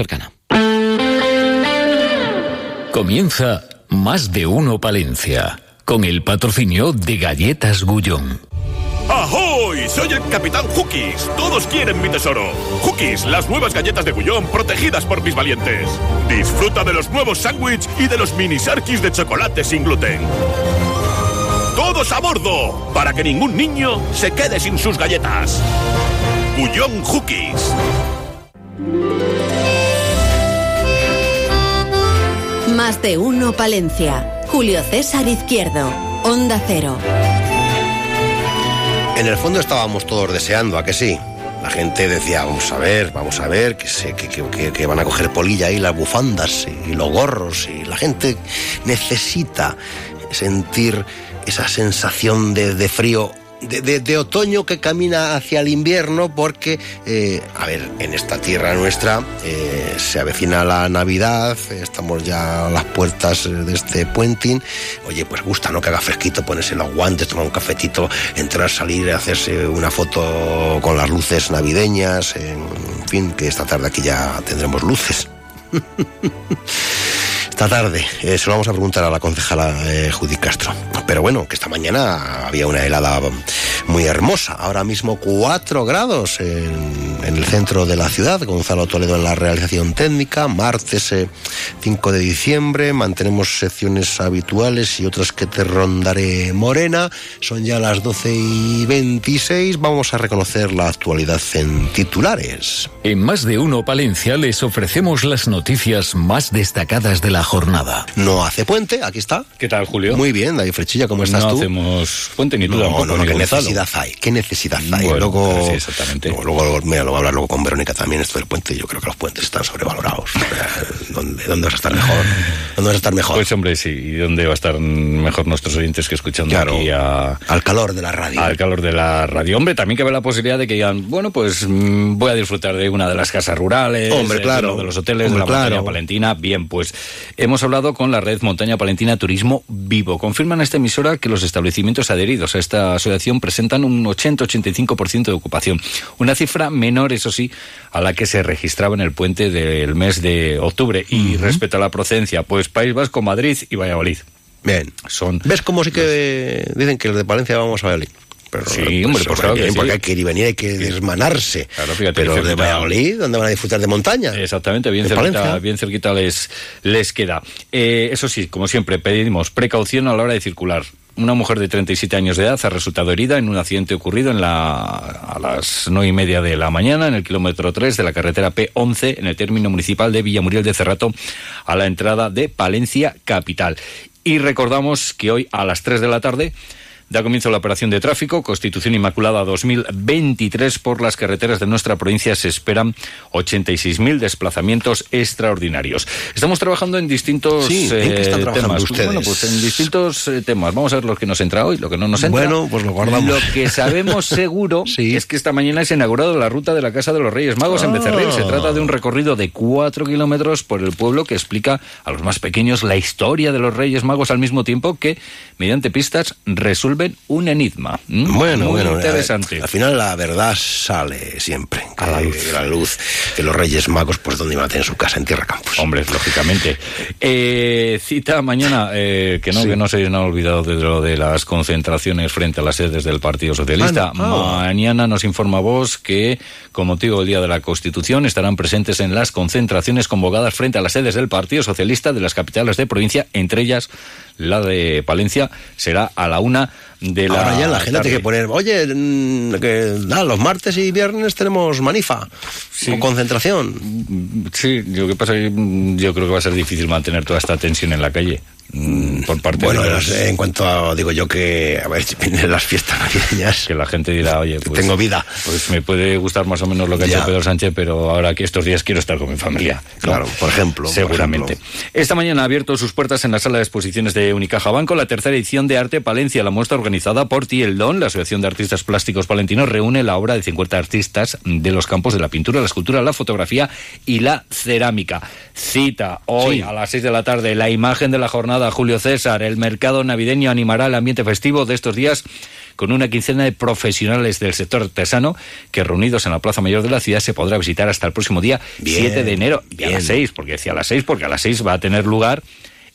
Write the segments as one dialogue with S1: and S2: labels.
S1: cercana. Comienza Más de Uno Palencia, con el patrocinio de Galletas Gullón.
S2: ¡Ahoy! Soy el Capitán Hookies. Todos quieren mi tesoro. Hookies, las nuevas galletas de Gullón protegidas por mis valientes. Disfruta de los nuevos sándwiches y de los mini sarkis de chocolate sin gluten. ¡Todos a bordo! Para que ningún niño se quede sin sus galletas. Gullón Hookies.
S3: Más de uno Palencia. Julio César Izquierdo. Onda Cero.
S4: En el fondo estábamos todos deseando, ¿a que sí? La gente decía, vamos a ver, vamos a ver, que, se, que, que, que van a coger polilla ahí las bufandas y los gorros y la gente necesita sentir esa sensación de, de frío de, otoño que camina hacia el invierno porque, eh, a ver, en esta tierra nuestra eh, se avecina la Navidad, estamos ya a las puertas de este puenting. Oye, pues gusta, ¿no? Que haga fresquito, ponerse los guantes, tomar un cafetito, entrar, salir, hacerse una foto con las luces navideñas, en fin, que esta tarde aquí ya tendremos luces. esta tarde. Eh, se lo vamos a preguntar a la concejala eh, Judy Castro. Pero bueno, que esta mañana había una helada muy hermosa. Ahora mismo 4 grados en, en, el centro de la ciudad. Gonzalo Toledo en la realización técnica. Martes eh, 5 de diciembre. Mantenemos secciones habituales y otras que te rondaré morena. Son ya las 12 y 26. Vamos a reconocer la actualidad en titulares.
S1: En más de uno Palencia les ofrecemos las noticias más destacadas de la jornada.
S4: No hace puente, aquí está.
S5: ¿Qué tal, Julio?
S4: Muy bien, David Frechilla, ¿cómo estás
S5: no
S4: tú?
S5: No hacemos puente ni tú
S4: no,
S5: tampoco.
S4: No, ¿qué necesidad hay? ¿Qué necesidad hay?
S5: Bueno,
S4: luego,
S5: sí, exactamente.
S4: Luego, luego, mira, lo voy a hablar luego con Verónica también, esto del puente. Yo creo que los puentes están sobrevalorados. ¿Dónde, ¿Dónde vas a estar mejor? ¿Dónde vas a estar mejor?
S5: Pues hombre, sí. ¿Y dónde va a estar mejor nuestros oyentes que escuchando
S4: claro,
S5: aquí a...
S4: Al calor de la radio.
S5: Al calor de la radio. Hombre, también cabe la posibilidad de que digan, bueno, pues mmm, voy a disfrutar de una de las casas rurales,
S4: hombre, claro.
S5: de, de los hoteles,
S4: hombre,
S5: de la
S4: claro.
S5: montaña palentina. Bien, pues hemos hablado con la red Montaña Palentina Turismo Vivo. Confirman a esta emisora que los establecimientos adheridos a esta asociación presentan un 80-85% de ocupación. Una cifra menor, eso sí, a la que se registraba en el puente del mes de octubre. Y uh -huh. respecto a la procedencia, pues País Vasco, Madrid y Valladolid.
S4: Bien.
S5: Son
S4: ¿Ves cómo sí que los... dicen que los de Palencia vamos a Valladolid?
S5: Pero, sí, hombre, pues claro
S4: que
S5: sí.
S4: porque hay que ir y venir, hay que desmanarse.
S5: Claro, fíjate,
S4: pero de Valladolid, ¿dónde van a disfrutar de montaña?
S5: Exactamente, bien cerquita, bien cerquita les, les queda. Eh, eso sí, como siempre, pedimos precaución a la hora de circular. Una mujer de 37 años de edad ha resultado herida en un accidente ocurrido en la, a las nueve y media de la mañana en el kilómetro 3 de la carretera P11 en el término municipal de Villamuriel de Cerrato a la entrada de Palencia Capital. Y recordamos que hoy a las 3 de la tarde Da comienzo la operación de tráfico, Constitución Inmaculada 2023. Por las carreteras de nuestra provincia se esperan 86.000 desplazamientos extraordinarios. Estamos trabajando en distintos
S4: sí, ¿en qué están trabajando
S5: temas.
S4: Ustedes?
S5: Bueno, pues en distintos eh, temas. Vamos a ver lo que nos entra hoy, lo que no nos entra.
S4: Bueno, pues lo guardamos.
S5: Lo que sabemos seguro
S4: sí.
S5: es que esta mañana se ha inaugurado la ruta de la Casa de los Reyes Magos
S4: ah.
S5: en Becerril. Se trata de un recorrido de cuatro kilómetros por el pueblo que explica a los más pequeños la historia de los Reyes Magos al mismo tiempo que, mediante pistas, resuelven un enigma.
S4: ¿Mm? Bueno,
S5: Muy
S4: bueno,
S5: interesante.
S4: Al, al, final la verdad sale siempre a la luz. A la luz que los Reyes Magos, pues donde iban a tener su casa en Tierra Campus.
S5: Hombre, lógicamente. Eh, cita mañana, eh, que no, sí. que no se han olvidado de lo de las concentraciones frente a las sedes del Partido Socialista.
S4: Ah, no.
S5: Mañana nos informa vos que, con motivo del Día de la Constitución, estarán presentes en las concentraciones convocadas frente a las sedes del Partido Socialista de las capitales de provincia, entre ellas la de Palencia, será a la una de la
S4: Ahora ya la gente tiene que poner, oye, que ah, los martes y viernes tenemos manifa
S5: sí.
S4: o concentración.
S5: Sí, lo que pasa que yo creo que va a ser difícil mantener toda esta tensión en la calle. Mm, por parte
S4: bueno,
S5: de los...
S4: en cuanto a, digo yo que a ver si vienen las fiestas navideñas
S5: que la gente dirá oye pues
S4: tengo vida
S5: pues me puede gustar más o menos lo que
S4: ya.
S5: ha hecho Pedro Sánchez pero ahora que estos días quiero estar con mi familia
S4: claro ¿no? por ejemplo
S5: seguramente
S4: por ejemplo.
S5: esta mañana ha abierto sus puertas en la sala de exposiciones de Unicaja Banco la tercera edición de Arte Palencia la muestra organizada por Tiel Don la asociación de artistas plásticos palentinos reúne la obra de 50 artistas de los campos de la pintura la escultura la fotografía y la cerámica cita hoy
S4: Sí.
S5: a las 6 de la tarde la imagen de la jornada Julio César. El mercado navideño animará el ambiente festivo de estos días con una quincena de profesionales del sector artesano que reunidos en la Plaza Mayor de la ciudad se podrá visitar hasta el próximo día 7 de enero y a las 6, porque decía a las 6, porque a las 6 va a tener lugar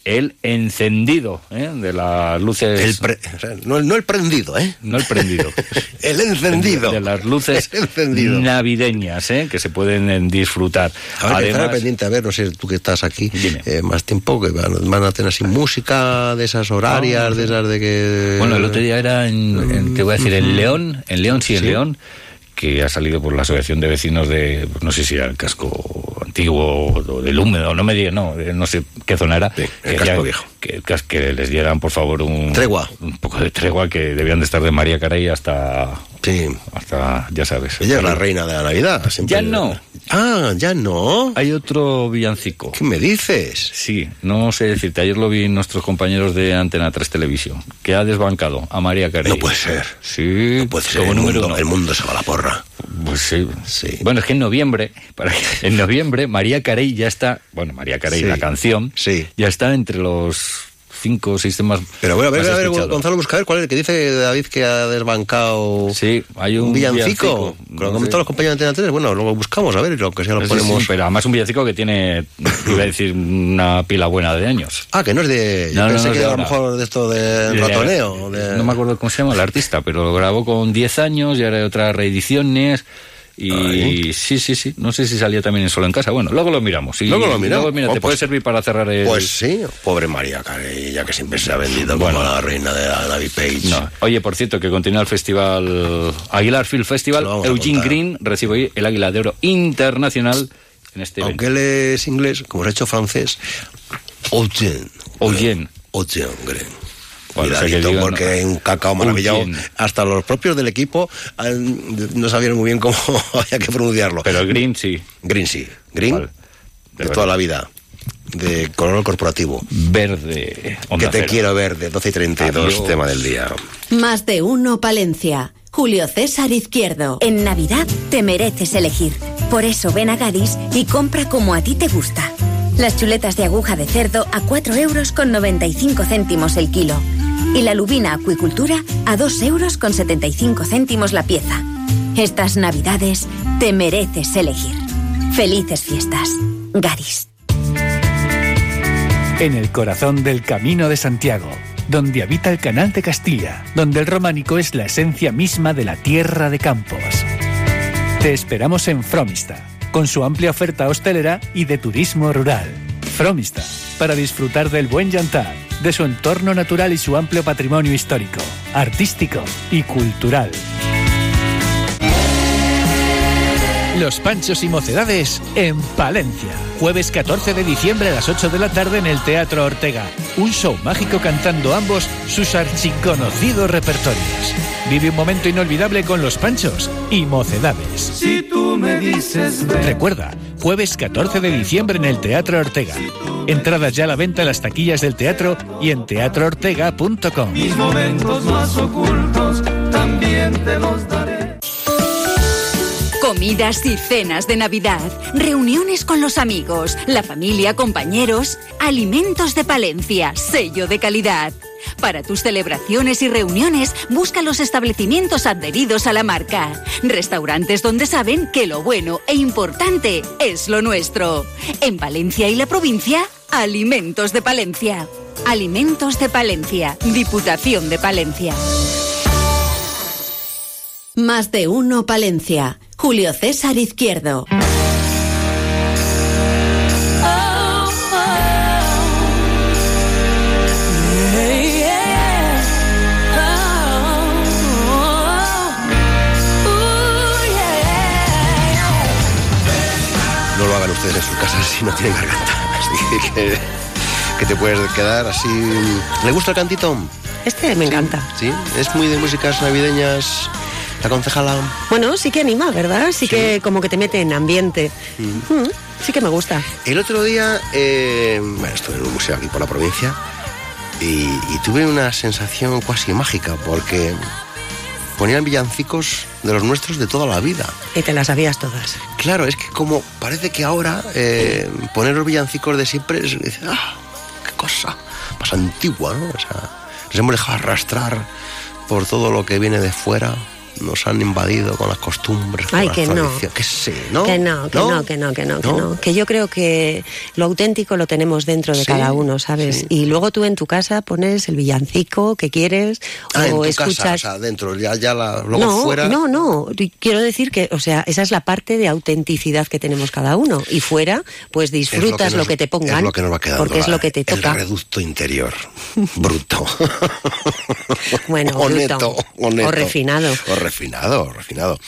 S5: el encendido ¿eh? de las luces.
S4: El no, el prendido, ¿eh?
S5: No el prendido.
S4: el encendido.
S5: De las luces navideñas, ¿eh? Que se pueden disfrutar.
S4: A ver, Además, pendiente, a ver, no sé, tú que estás aquí eh, más tiempo, que van, a tener así música de esas horarias, de esas de que.
S5: Bueno, el otro día era en, te voy a decir, en León, en León, sí, en León que ha salido por la Asociación de Vecinos de, no sé si era el casco antiguo o del húmedo, no me diga, no, no sé qué zona era.
S4: el casco viejo.
S5: Que, que, les dieran, por favor, un...
S4: Tregua.
S5: Un poco de tregua, que debían de estar de María Carey hasta...
S4: Sí.
S5: Hasta, ya sabes.
S4: Ella es la reina de la Navidad.
S5: Ya no.
S4: Ah, ya no.
S5: Hay otro villancico.
S4: ¿Qué me dices?
S5: Sí, no sé decirte. Ayer lo vi nuestros compañeros de Antena 3 Televisión, que ha desbancado a María Carey.
S4: No puede ser.
S5: Sí.
S4: No puede ser. el, mundo, el mundo se va a la porra.
S5: Pues sí. sí. Bueno, es que en noviembre, para en noviembre, María Carey ya está, bueno, María Carey, la canción,
S4: sí.
S5: ya está entre los cinco o seis temas.
S4: Pero bueno, a ver, a ver, Gonzalo, busca ver cuál es el que dice David que ha desbancado.
S5: Sí, hay un,
S4: villancico. Con lo los compañeros de Antena bueno, lo buscamos, a ver, lo que sea lo ponemos.
S5: pero además un villancico que tiene, iba a decir, una pila buena de años.
S4: Ah, que no es de. Yo pensé que era a lo mejor de esto de, ratoneo.
S5: No me acuerdo cómo se llama el artista, pero lo grabó con 10 años y ahora hay otras reediciones. Y sí, sí, sí. No sé si salía también Solo en Casa. Bueno, luego lo miramos.
S4: luego lo miramos.
S5: mira, te oh, puede pues servir para cerrar el...
S4: Pues sí, pobre María Carey, ya que siempre se ha vendido como la reina de la Navi Page. No.
S5: Oye, por cierto, que continúa el festival Aguilar Film Festival. Eugene Green recibe hoy el Águila de Oro Internacional en este
S4: Aunque él es inglés, como se ha hecho francés, Eugene.
S5: Eugene.
S4: Eugene Green. Cuidadito, porque hay un cacao maravilloso. Hasta los propios del equipo no sabían muy bien cómo había que pronunciarlo.
S5: Pero Green sí.
S4: Green sí. Green de, toda la vida. De color corporativo.
S5: Verde.
S4: que te quiero verde. 12 y 32, tema del día.
S3: Más de uno, Palencia. Julio César Izquierdo.
S6: En Navidad te mereces elegir. Por eso ven a Gadis y compra como a ti te gusta. Las chuletas de aguja de cerdo a 4 euros con 95 céntimos el kilo y la lubina acuicultura a 2 euros con 75 céntimos la pieza. Estas navidades te mereces elegir. Felices fiestas. Garis.
S7: En el corazón del Camino de Santiago, donde habita el Canal de Castilla, donde el románico es la esencia misma de la tierra de Campos. Te esperamos en Fromista, con su amplia oferta hostelera y de turismo rural. Fromista, para disfrutar del buen yantar de su entorno natural y su amplio patrimonio histórico, artístico y cultural. Los Panchos y Mocedades en Palencia. Jueves 14 de diciembre a las 8 de la tarde en el Teatro Ortega. Un show mágico cantando ambos sus archiconocidos repertorios. Vive un momento inolvidable con Los Panchos y Mocedades.
S8: Si tú me dices.
S7: Recuerda, jueves 14 de diciembre en el Teatro Ortega. Entradas ya a la venta en las taquillas del teatro y en teatroortega.com.
S8: Mis momentos más ocultos también te los daré.
S6: Comidas y cenas de Navidad, reuniones con los amigos, la familia, compañeros, alimentos de Palencia, sello de calidad. Para tus celebraciones y reuniones, busca los establecimientos adheridos a la marca. Restaurantes donde saben que lo bueno e importante es lo nuestro. En Palencia y la provincia, Alimentos de Palencia. Alimentos de Palencia, Diputación de Palencia.
S3: Más de uno Palencia. Julio César Izquierdo.
S4: No lo hagan ustedes en sus casas si no tienen garganta. Así que, que te puedes quedar así. ¿Le gusta el cantito?
S9: Este me encanta.
S4: Sí, es muy de músicas navideñas la concejala.
S9: Bueno, sí que anima, ¿verdad? Sí, que como que te mete en ambiente. Mm. Mm, sí que me gusta.
S4: El otro día, eh, bueno, estuve en un museo aquí por la provincia y, tuve una sensación casi mágica porque ponían villancicos de los nuestros de toda la vida.
S9: Y te las sabías todas.
S4: Claro, es que como parece que ahora eh, poner los villancicos de siempre es, ah, qué cosa más antigua, ¿no? O sea, nos hemos dejado arrastrar por todo lo que viene de fuera nos han invadido con las costumbres.
S9: Ay,
S4: con
S9: que
S4: las
S9: no.
S4: Que sí, ¿no?
S9: Que no, que no, que no, que no, que
S4: ¿No?
S9: no. Que yo creo que lo auténtico lo tenemos dentro de
S4: Sí,
S9: cada uno, ¿sabes?
S4: sí.
S9: Y luego tú en tu casa pones el villancico que quieres
S4: Ah, en
S9: o
S4: tu
S9: escuchas.
S4: casa, o sea, dentro, ya, ya la, luego
S9: no,
S4: fuera.
S9: no, no. Quiero decir que, o sea, esa es la parte de autenticidad que tenemos cada uno. Y fuera, pues
S4: lo
S9: disfrutas lo que, te pongan.
S4: Es lo que nos va quedando.
S9: porque es lo que te
S4: El
S9: toca.
S4: reducto interior. Bruto.
S9: Bueno, bruto.
S4: o neto.
S9: O refinado.
S4: Refinado, refinado.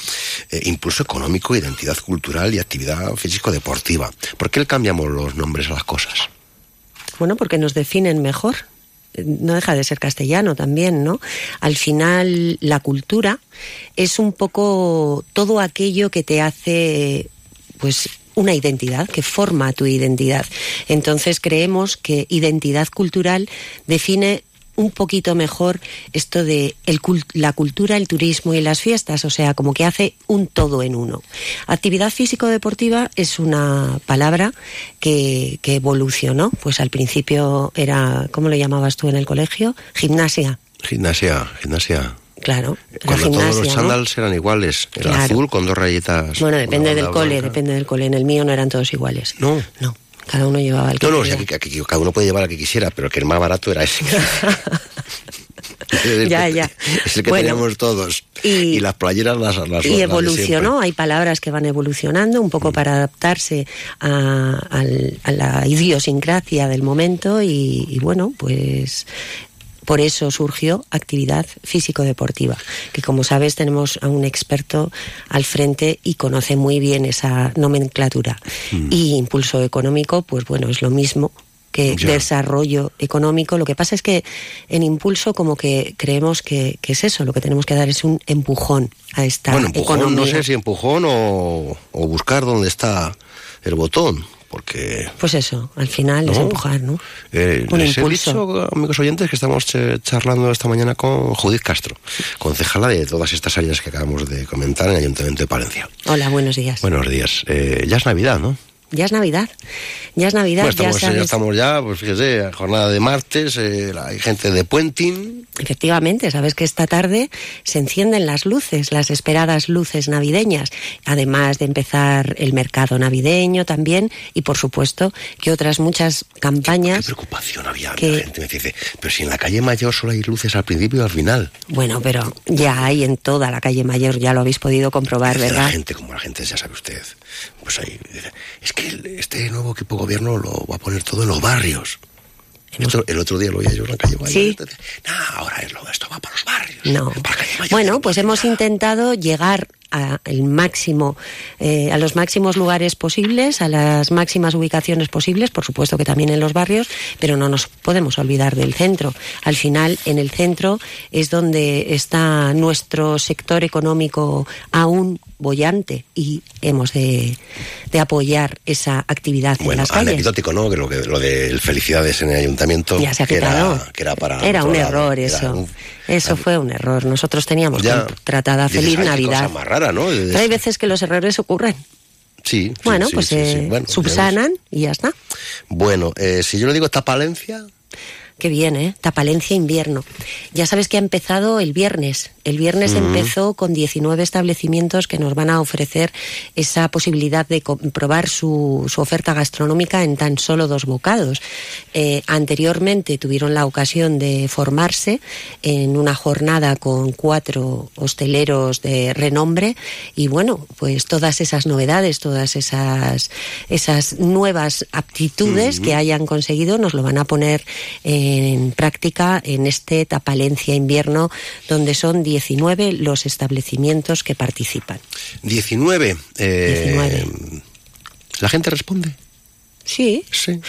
S4: Eh, impulso económico, identidad cultural y actividad físico-deportiva. ¿Por qué le cambiamos los nombres a las cosas?
S9: Bueno, porque nos definen mejor. Eh, No deja de ser castellano también, ¿no? Al final, la cultura es un poco todo aquello que te hace, pues, una identidad, que forma tu identidad. Entonces creemos que identidad cultural define un poquito mejor esto de el la cultura, el turismo y las fiestas, o sea, como que hace un todo en uno. Actividad físico-deportiva es una palabra que, que evolucionó, pues al principio era, ¿cómo lo llamabas tú en el colegio? Gimnasia,
S4: Gimnasia, gimnasia.
S9: claro. la
S4: Cuando todos los
S9: gimnasia, ¿no?
S4: chándals eran iguales.
S9: Claro.
S4: azul con dos rayitas.
S9: Bueno, depende del cole, depende del cole. En el mío no eran todos iguales.
S4: No.
S9: No, cada uno llevaba el que
S4: No, no, o sea,
S9: quería.
S4: que, que- que cada uno puede llevar el que quisiera, pero que el más barato era ese.
S9: Ya, ya.
S4: Es el que
S9: Bueno,
S4: teníamos todos.
S9: y-
S4: Y, las playeras las, las
S9: y evolucionó, hay palabras que van evolucionando un
S4: Mm.
S9: poco para adaptarse a, la idiosincrasia del momento y, y bueno, pues por eso surgió actividad físico-deportiva, que como sabes tenemos a un experto al frente y conoce muy bien esa nomenclatura.
S4: Mm.
S9: Y impulso económico, pues bueno, es lo mismo que
S4: Ya.
S9: desarrollo económico. Lo que pasa es que en impulso como que creemos que, que es eso, lo que tenemos que dar es un empujón a esta
S4: Bueno, empujón,
S9: economía.
S4: no sé si empujón o, o buscar dónde está el botón, porque...
S9: Pues eso, al final es empujar, ¿no?
S4: Eh,
S9: Un
S4: les he
S9: impulso.
S4: dicho, amigos oyentes, que estamos eh, charlando esta mañana con Judith Castro, concejala de todas estas áreas que acabamos de comentar en el Ayuntamiento de Palencia.
S9: Hola, buenos días.
S4: Buenos días. Eh, ya es Navidad, ¿no?
S9: Ya es Navidad. Ya es Navidad,
S4: estamos,
S9: ya
S4: estamos ya, pues fíjese, jornada de martes, eh, hay gente de Puenting.
S9: Efectivamente, sabes que esta tarde se encienden las luces, las esperadas luces navideñas, además de empezar el mercado navideño también y por supuesto que otras muchas
S4: Qué
S9: campañas.
S4: preocupación había.
S9: que-
S4: La gente me dice, pero si en la calle mayor solo hay luces al principio y al final.
S9: Bueno, pero ya hay en toda la calle mayor, ya lo habéis podido comprobar,
S4: Dice La
S9: ¿verdad?
S4: gente, como la gente, ya sabe usted, pues ahí dice, es que el- este nuevo equipo gobierno lo va a poner todo en los barrios. El otro, el otro día lo oía yo en la calle mayor.
S9: Sí.
S4: No, ahora esto va para los barrios.
S9: No.
S4: para la calle mayor,
S9: Bueno,
S4: no
S9: pues hemos intentado llegar a el máximo, eh, a los máximos lugares posibles, a las máximas ubicaciones posibles, por supuesto que también en los barrios, pero no nos podemos olvidar del centro. Al final, en el centro es donde está nuestro sector económico aún bollante y hemos de, de apoyar esa actividad en
S4: Bueno,
S9: las calles.
S4: anecdótico, ¿no? Que lo, que, lo de felicidades en el ayuntamiento.
S9: Ya se ha
S4: que era, que era para.
S9: Era un
S4: lado,
S9: error eso.
S4: un-
S9: Eso fue un error. Nosotros teníamos
S4: Ya.
S9: contratada Feliz
S4: "Ay, qué
S9: Navidad.
S4: cosa más rara,
S9: hay veces que los errores ocurren.
S4: Sí.
S9: Bueno,
S4: sí,
S9: pues
S4: sí, sí.
S9: eh,
S4: Bueno,
S9: subsanan y ya está.
S4: Bueno, eh, si yo le digo Tapalencia,
S9: Qué bien, ¿eh? Tapalencia invierno. Ya sabes que ha empezado el viernes. El viernes empezó con 19 establecimientos que nos van a ofrecer esa posibilidad de comprobar su, su oferta gastronómica en tan solo dos bocados. Eh, anteriormente tuvieron la ocasión de formarse en una jornada con cuatro hosteleros de renombre y bueno, pues todas esas novedades, todas esas, esas nuevas aptitudes que hayan conseguido nos lo van a poner en práctica en este Tapalencia invierno donde son 19 los establecimientos que participan.
S4: 19. eh,
S9: 19.
S4: ¿La gente responde?
S9: Sí.
S4: Sí.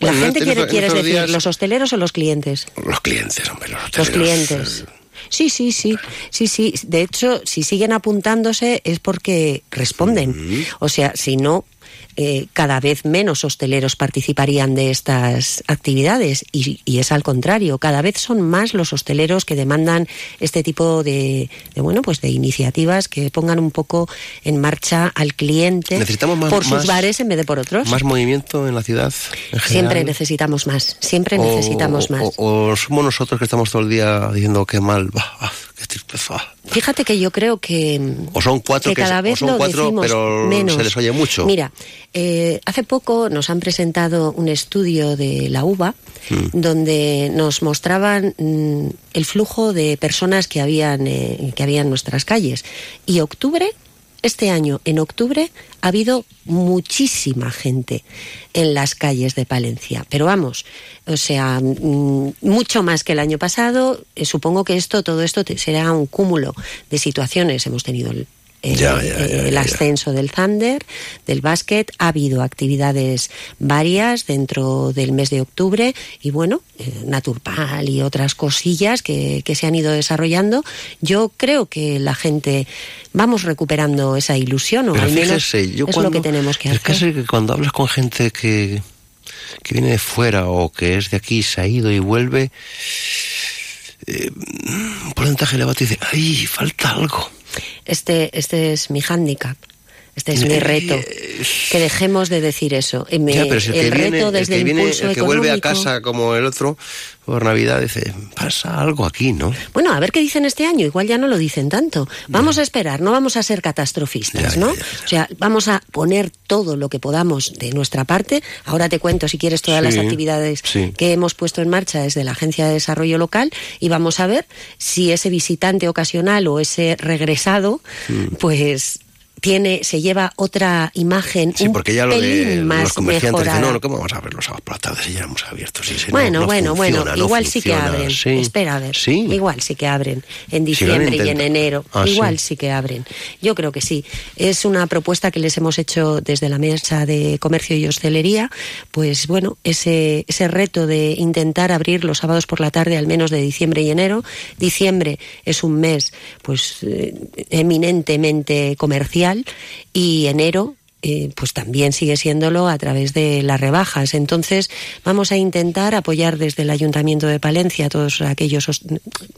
S9: La
S4: Bueno,
S9: gente
S4: en
S9: quiere, quieres decir,
S4: días-
S9: los hosteleros o los clientes.
S4: Los clientes, hombre, los
S9: Los
S4: hoteleros,
S9: clientes.
S4: eh,
S9: Sí, sí, sí, sí, sí. De hecho, si siguen apuntándose es porque responden. O sea, si no, eh, cada vez menos hosteleros participarían de estas actividades y, y es al contrario. Cada vez son más los hosteleros que demandan este tipo de, de, bueno, pues de iniciativas que pongan un poco en marcha al cliente
S4: Necesitamos más-
S9: por sus
S4: más-
S9: bares en vez de por otros.
S4: Más movimiento en la ciudad. en
S9: Siempre necesitamos más. Siempre necesitamos más.
S4: O, o somos nosotros que estamos todo el día diciendo qué mal, va, ah, qué tristeza.
S9: Fíjate que yo creo que.
S4: O son cuatro,
S9: que cada vez
S4: son
S9: lo
S4: cuatro
S9: decimos
S4: pero
S9: menos.
S4: se les oye mucho.
S9: Mira, eh, hace poco nos han presentado un estudio de la UBA
S4: Mm.
S9: donde nos mostraban mm, el flujo de personas que habían, eh, que había en nuestras calles. Y octubre, este año, en octubre, ha habido muchísima gente en las calles de Palencia. Pero vamos, o sea, mm, mucho más que el año pasado. Eh, supongo que esto, todo esto será un cúmulo de situaciones. Hemos tenido el, eh,
S4: Ya, ya,
S9: eh,
S4: ya,
S9: el ascenso del Thunder, del básquet. Ha habido actividades varias dentro del mes de octubre y bueno, eh, Naturpal y otras cosillas que, que se han ido desarrollando. Yo creo que la gente vamos recuperando esa ilusión o
S4: Pero
S9: al menos
S4: fíjese, yo
S9: es
S4: cuando,
S9: lo que tenemos que
S4: es
S9: hacer.
S4: casi que cuando hablas con gente que, que viene de fuera o que es de aquí, se ha ido y vuelve, eh, un porcentaje elevado te dice, ay, falta algo.
S9: Este, este es mi hándicap. Este es mi
S4: Eh,
S9: reto. Que dejemos de decir eso. Y me-
S4: ya, pero si el,
S9: el
S4: que viene,
S9: reto
S4: el
S9: desde
S4: que,
S9: el,
S4: viene,
S9: impulso
S4: el que vuelve a casa como el otro por Navidad dice, pasa algo aquí, ¿no?
S9: Bueno, a ver qué dicen este año. Igual ya no lo dicen tanto. Vamos a esperar, no vamos a ser catastrofistas,
S4: Ya,
S9: ¿no?
S4: ya.
S9: O sea, vamos a poner todo lo que podamos de nuestra parte. Ahora te cuento, si quieres, todas
S4: Sí,
S9: las actividades
S4: sí.
S9: que hemos puesto en marcha desde la Agencia de Desarrollo Local y vamos a ver si ese visitante ocasional o ese regresado,
S4: Mm.
S9: pues tiene se lleva otra imagen
S4: Sí,
S9: un
S4: porque ya lo
S9: pelín
S4: de
S9: más
S4: los comerciantes dicen, no, ¿cómo vamos a ver los sábados por la tarde si ya hemos abierto? No,
S9: Bueno,
S4: no
S9: bueno,
S4: funciona,
S9: bueno,
S4: no
S9: igual sí que abren.
S4: sí.
S9: Espera a ver.
S4: Sí.
S9: Igual sí que abren en
S4: Si
S9: diciembre y en enero.
S4: Ah,
S9: igual
S4: sí.
S9: sí. que abren. Yo creo que sí. Es una propuesta que les hemos hecho desde la mesa de comercio y hostelería. Pues bueno, ese, ese reto de intentar abrir los sábados por la tarde al menos de diciembre y enero. Diciembre es un mes pues eh, eminentemente comercial y enero eh, pues también sigue siéndolo a través de las rebajas. Entonces, vamos a intentar apoyar desde el Ayuntamiento de Palencia a todos aquellos hos-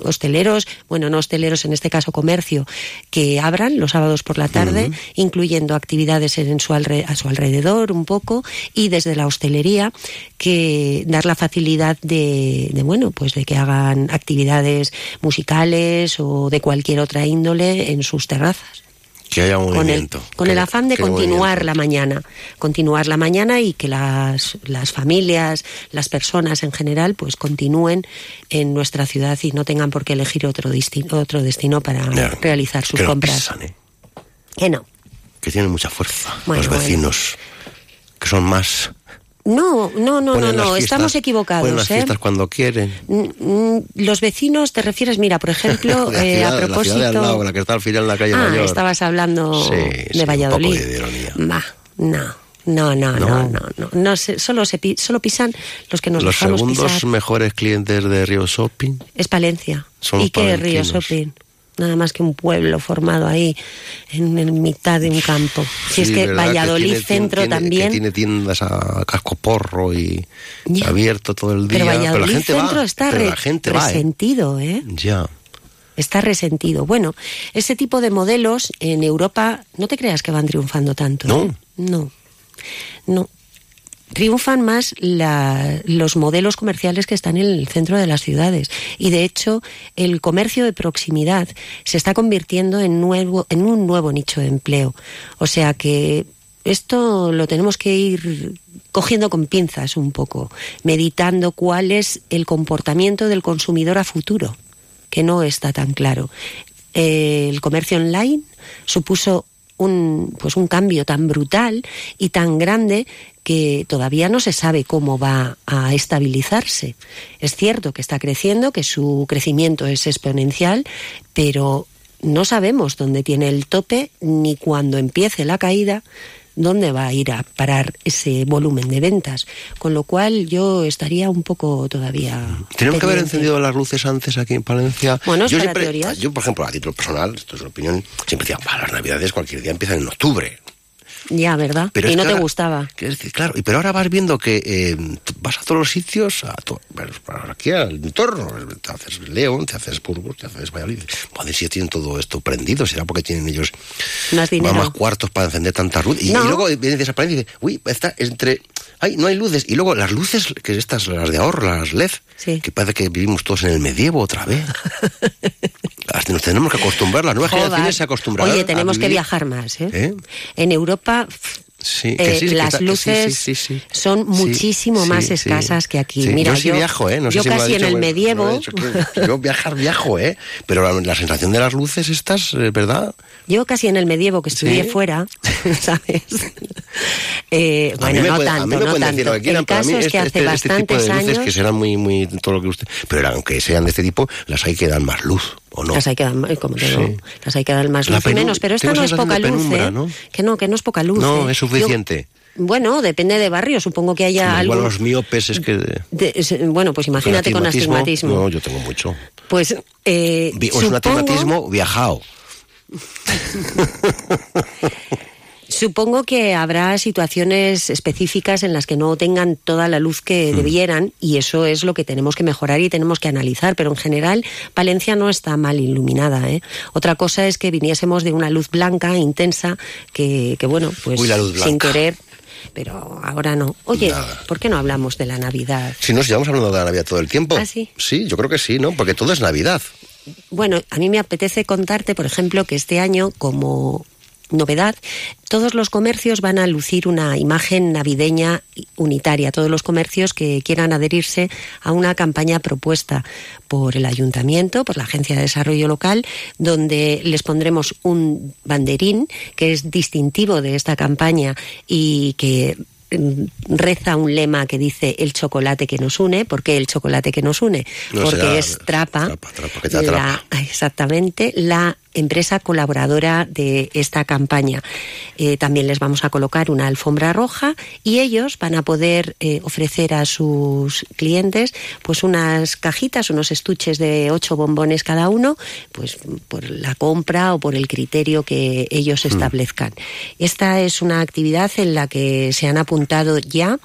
S9: hosteleros, bueno, no hosteleros, en este caso comercio, que abran los sábados por la tarde, incluyendo actividades en su alre- a su alrededor un poco, y desde la hostelería, que dar la facilidad de, de, bueno, pues de que hagan actividades musicales o de cualquier otra índole en sus terrazas
S4: Que haya
S9: con el, con
S4: que-
S9: el afán de continuar
S4: movimiento.
S9: la mañana, continuar la mañana y que las, las familias, las personas en general, pues continúen en nuestra ciudad y no tengan por qué elegir otro, disti- otro destino para
S4: Ya,
S9: realizar sus
S4: que no
S9: compras.
S4: pisan, ¿eh?
S9: Que no.
S4: Que tienen mucha fuerza
S9: Bueno,
S4: los
S9: bueno.
S4: vecinos, que son más...
S9: No, no, no, no, no,
S4: fiestas-
S9: estamos
S4: Ponen
S9: equivocados.
S4: las
S9: ¿eh?
S4: fiestas cuando quieren.
S9: Mm, mm, Los vecinos, ¿te refieres? Mira, por ejemplo,
S4: la,
S9: eh,
S4: ciudad,
S9: a
S4: la
S9: propósito.
S4: ciudad de al lado, la que está al final en la calle
S9: ah,
S4: mayor.
S9: estabas hablando
S4: Sí,
S9: de
S4: sí, un
S9: Valladolid.
S4: poco de ironía.
S9: Va, no. No, no, no,
S4: No.
S9: no, no, no, se- solo, se, solo pisan los que nos
S4: Los segundos
S9: pisar.
S4: mejores clientes de Río Shopping.
S9: Es Palencia.
S4: Son
S9: ¿Y qué es Río. Shopping? Nada más que un pueblo formado ahí en, en mitad de un campo. Si es que. Valladolid
S4: tiene-
S9: Centro
S4: tiene-
S9: también.
S4: Que tiene tiendas a casco porro y abierto todo el día.
S9: pero
S4: la
S9: Valladolid
S4: gente
S9: Centro
S4: va.
S9: está
S4: pero
S9: re-
S4: la gente va, ¿eh?
S9: resentido, ¿eh?
S4: Ya.
S9: Está resentido. Bueno, ese tipo de modelos en Europa, no te creas que van triunfando tanto.
S4: ¿No?
S9: ¿eh? No. No. Triunfan más la- los modelos comerciales que están en el centro de las ciudades. Y de hecho, el comercio de proximidad se está convirtiendo en, nuevo, en un nuevo nicho de empleo. O sea que esto lo tenemos que ir cogiendo con pinzas un poco, meditando cuál es el comportamiento del consumidor a futuro que no está tan claro. Eh, el comercio online supuso un, pues un cambio tan brutal y tan grande que todavía no se sabe cómo va a estabilizarse. Es cierto que está creciendo, que su crecimiento es exponencial, pero no sabemos dónde tiene el tope ni cuando empiece la caída dónde va a ir a parar ese volumen de ventas. Con lo cual yo estaría un poco todavía.
S4: Tenemos que haber encendido las luces antes aquí en Palencia.
S9: Bueno, es
S4: yo siempre,
S9: teorías.
S4: yo por ejemplo, a título personal, esto es una opinión, siempre decía, "Bah, las navidades cualquier día empiezan en octubre.
S9: Ya, ¿verdad?
S4: Pero
S9: y no
S4: que
S9: te
S4: ahora-
S9: gustaba.
S4: que es decir, claro, y pero ahora vas viendo que eh, vas a todos los sitios, a to- bueno, aquí al entorno, te haces León, te haces Burgos, te haces Valladolid. Joder, si tienen todo esto prendido, será porque tienen ellos
S9: Más
S4: más cuartos para encender tanta luz. Y,
S9: No.
S4: y luego vienes a Palencia y dices, uy, está entre Ay, no hay luces. Y luego las luces, que estas, las de ahorro, las LED, que parece que vivimos todos en el medievo otra vez. Nos tenemos que acostumbrar, las nuevas generaciones se acostumbrarán
S9: Oye, tenemos que viajar más, ¿eh? ¿Eh? En Europa Sí, eh, las luces son muchísimo más escasas que aquí. Mira,
S4: yo sí viajo, ¿eh?
S9: yo casi en el medievo.
S4: yo viajar viajo, ¿eh? Pero la, sensación de las luces estas, eh, ¿verdad?
S9: Yo casi en el medievo que estudié fuera, ¿sabes? Eh, bueno, no tanto, no tanto. el caso es que hace este, bastantes
S4: este tipo de
S9: luces
S4: que serán muy, muy todo lo que usted. Pero aunque sean de este tipo, las hay que dar más luz. ¿O no?
S9: Las hay que dar, como las hay que dar más luz y menos, pero esta no es poca luz, ¿eh? Que no, que no es poca luz.
S4: No, es suficiente.
S9: bueno, depende de barrio. Supongo que haya algo.
S4: Igual los miopes es que.
S9: bueno, pues imagínate con astigmatismo.
S4: No, yo tengo mucho.
S9: Pues. Eh,
S4: o es un astigmatismo viajado.
S9: Supongo que habrá situaciones específicas en las que no tengan toda la luz que mm. debieran y eso es lo que tenemos que mejorar y tenemos que analizar, pero en general Valencia no está mal iluminada. ¿eh? Otra cosa es que viniésemos de una luz blanca intensa que, bueno, pues sin querer pero ahora no. Oye, ¿por qué no hablamos de la Navidad?
S4: Si nos llevamos hablando de la Navidad todo el tiempo.
S9: ¿Ah, sí?
S4: Sí, yo creo que sí, ¿no? Porque todo es Navidad.
S9: Bueno, a mí me apetece contarte, por ejemplo, que este año, como novedad, todos los comercios van a lucir una imagen navideña unitaria, todos los comercios que quieran adherirse a una campaña propuesta por el ayuntamiento, por la Agencia de Desarrollo Local, donde les pondremos un banderín que es distintivo de esta campaña y que mm, reza un lema que dice el chocolate que nos une. ¿Por qué el chocolate que nos une? Porque es trapa, exactamente, la empresa colaboradora de esta campaña. Eh, también les vamos a colocar una alfombra roja y ellos van a poder eh, ofrecer a sus clientes pues unas cajitas, unos estuches de ocho bombones cada uno, pues por la compra o por el criterio que ellos mm. establezcan. Esta es una actividad en la que se han apuntado ya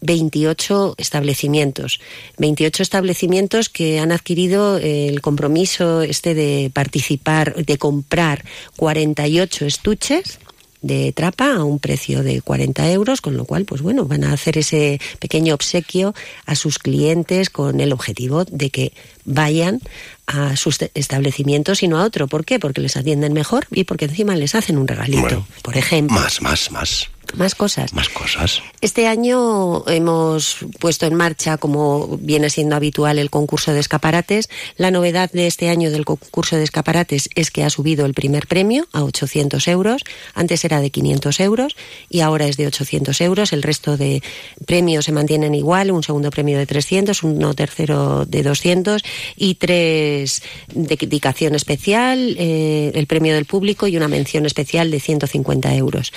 S9: 28 establecimientos. 28 establecimientos que han adquirido el compromiso este de participar, de comprar 48 estuches de trapa a un precio de 40 euros, con lo cual, pues bueno, van a hacer ese pequeño obsequio a sus clientes con el objetivo de que vayan a sus establecimientos y no a otro. ¿Por qué? Porque les atienden mejor y porque encima les hacen un regalito, por ejemplo.
S4: Más, más, más.
S9: Más cosas.
S4: Más cosas.
S9: Este año hemos puesto en marcha, como viene siendo habitual, el concurso de escaparates. La novedad de este año del concurso de escaparates es que ha subido el primer premio a 800 euros. Antes era de 500 euros y ahora es de 800 euros. El resto de premios se mantienen igual. Un segundo premio de 300, uno tercero de 200 y tres dedicación especial, eh, el premio del público y una mención especial de 150 euros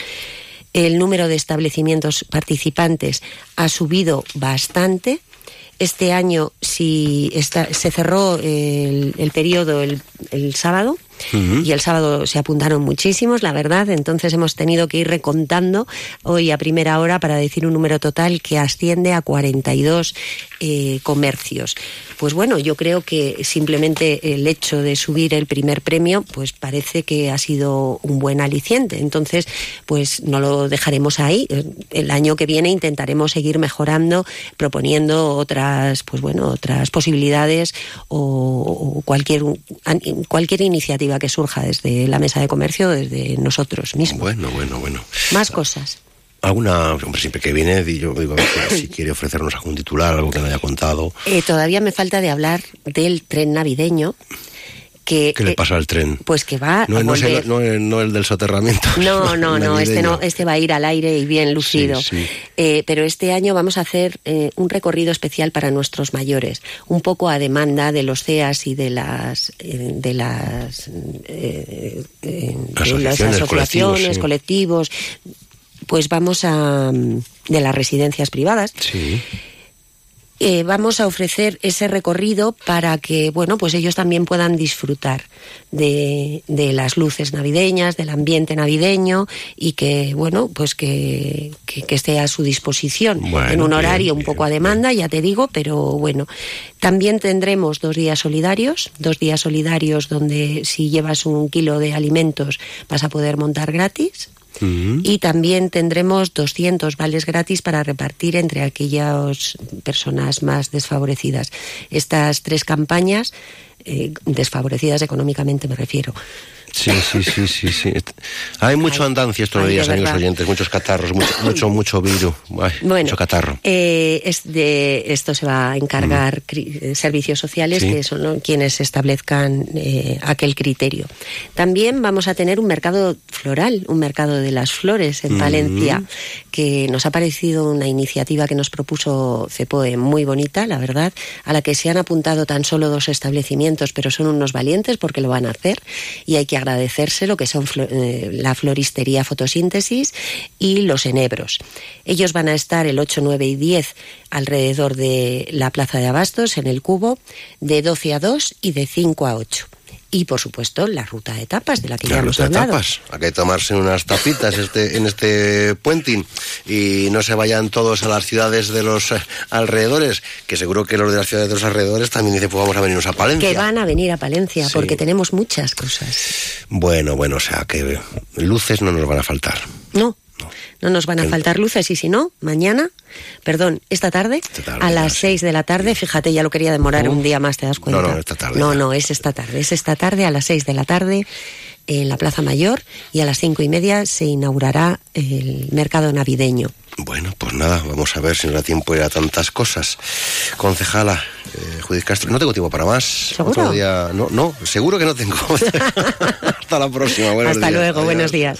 S9: el número de establecimientos participantes ha subido bastante. Este año si se cerró el, periodo el, sábado y el sábado se apuntaron muchísimos, la verdad. Entonces hemos tenido que ir recontando hoy a primera hora para decir un número total que asciende a 42 eh, comercios pues bueno, yo creo que simplemente el hecho de subir el primer premio, pues parece que ha sido un buen aliciente. Entonces, pues no lo dejaremos ahí. El año que viene intentaremos seguir mejorando, proponiendo otras, pues bueno, otras posibilidades o, cualquier cualquier iniciativa que surja desde la mesa de comercio, desde nosotros mismos.
S4: Bueno, bueno, bueno.
S9: Más cosas.
S4: Alguna, hombre, siempre que viene, yo digo, si quiere ofrecernos algún titular, algo que no haya contado.
S9: Eh, todavía me falta de hablar del tren navideño. Que,
S4: ¿Qué le pasa al tren?
S9: Pues que va
S4: no,
S9: a
S4: no, es el, no, el, del soterramiento.
S9: No, no, no, este no, este va a ir al aire y bien lucido. Eh, pero este año vamos a hacer eh, un recorrido especial para nuestros mayores, un poco a demanda de los CEAS y de las de las, de las asociaciones, colectivos pues vamos a de las residencias privadas.
S4: Sí.
S9: Eh, vamos a ofrecer ese recorrido para que bueno pues ellos también puedan disfrutar de, de las luces navideñas del ambiente navideño y que bueno pues que, que, esté a su disposición en un horario un poco a demanda ya te digo pero bueno. También tendremos dos días solidarios dos días solidarios donde si llevas un kilo de alimentos vas a poder montar gratis Y también tendremos 200 vales gratis para repartir entre aquellas personas más desfavorecidas. Estas tres campañas, eh, desfavorecidas económicamente me refiero,
S4: Sí, sí, sí, sí, sí. Hay mucho andancia estos días, amigos oyentes, muchos catarros, mucho, mucho, mucho virus, mucho catarro.
S9: Eh, es de esto se va a encargar mm. servicios sociales, que son quienes establezcan eh, aquel criterio. También vamos a tener un mercado floral, un mercado de las flores en Valencia, mm. que nos ha parecido una iniciativa que nos propuso CEPOE muy bonita, la verdad, a la que se han apuntado tan solo dos establecimientos, pero son unos valientes porque lo van a hacer y hay que agradecerse lo que son eh, la floristería fotosíntesis y los enebros. Ellos van a estar el 8, 9 y 10 alrededor de la Plaza de Abastos, en el Cubo, de 12 a 2 y de 5 a 8 y por supuesto la ruta de tapas de la que ya hemos hablado. Tapas.
S4: Hay que tomarse unas tapitas este, en este puenting y no se vayan todos a las ciudades de los eh, alrededores, que seguro que los de las ciudades de los alrededores también dicen pues vamos a venirnos a Palencia.
S9: Que van a venir a Palencia porque tenemos muchas cosas.
S4: Bueno, bueno, o sea que luces no nos van a faltar.
S9: No, no nos van a faltar luces y si no, mañana, perdón, esta tarde, a las 6 de la tarde, fíjate, ya lo quería demorar un día más, ¿te das cuenta?
S4: No, no, esta tarde.
S9: No, no, es esta tarde, es esta tarde a las 6 de la tarde en la Plaza Mayor y a las cinco y media se inaugurará el mercado navideño.
S4: Bueno, pues nada, vamos a ver si nos da tiempo ir a tantas cosas. Concejala, eh, Judith Castro, no tengo tiempo para más.
S9: ¿Seguro?
S4: No, no, seguro que no tengo. Hasta la próxima. Buenos
S9: Hasta luego, buenos días.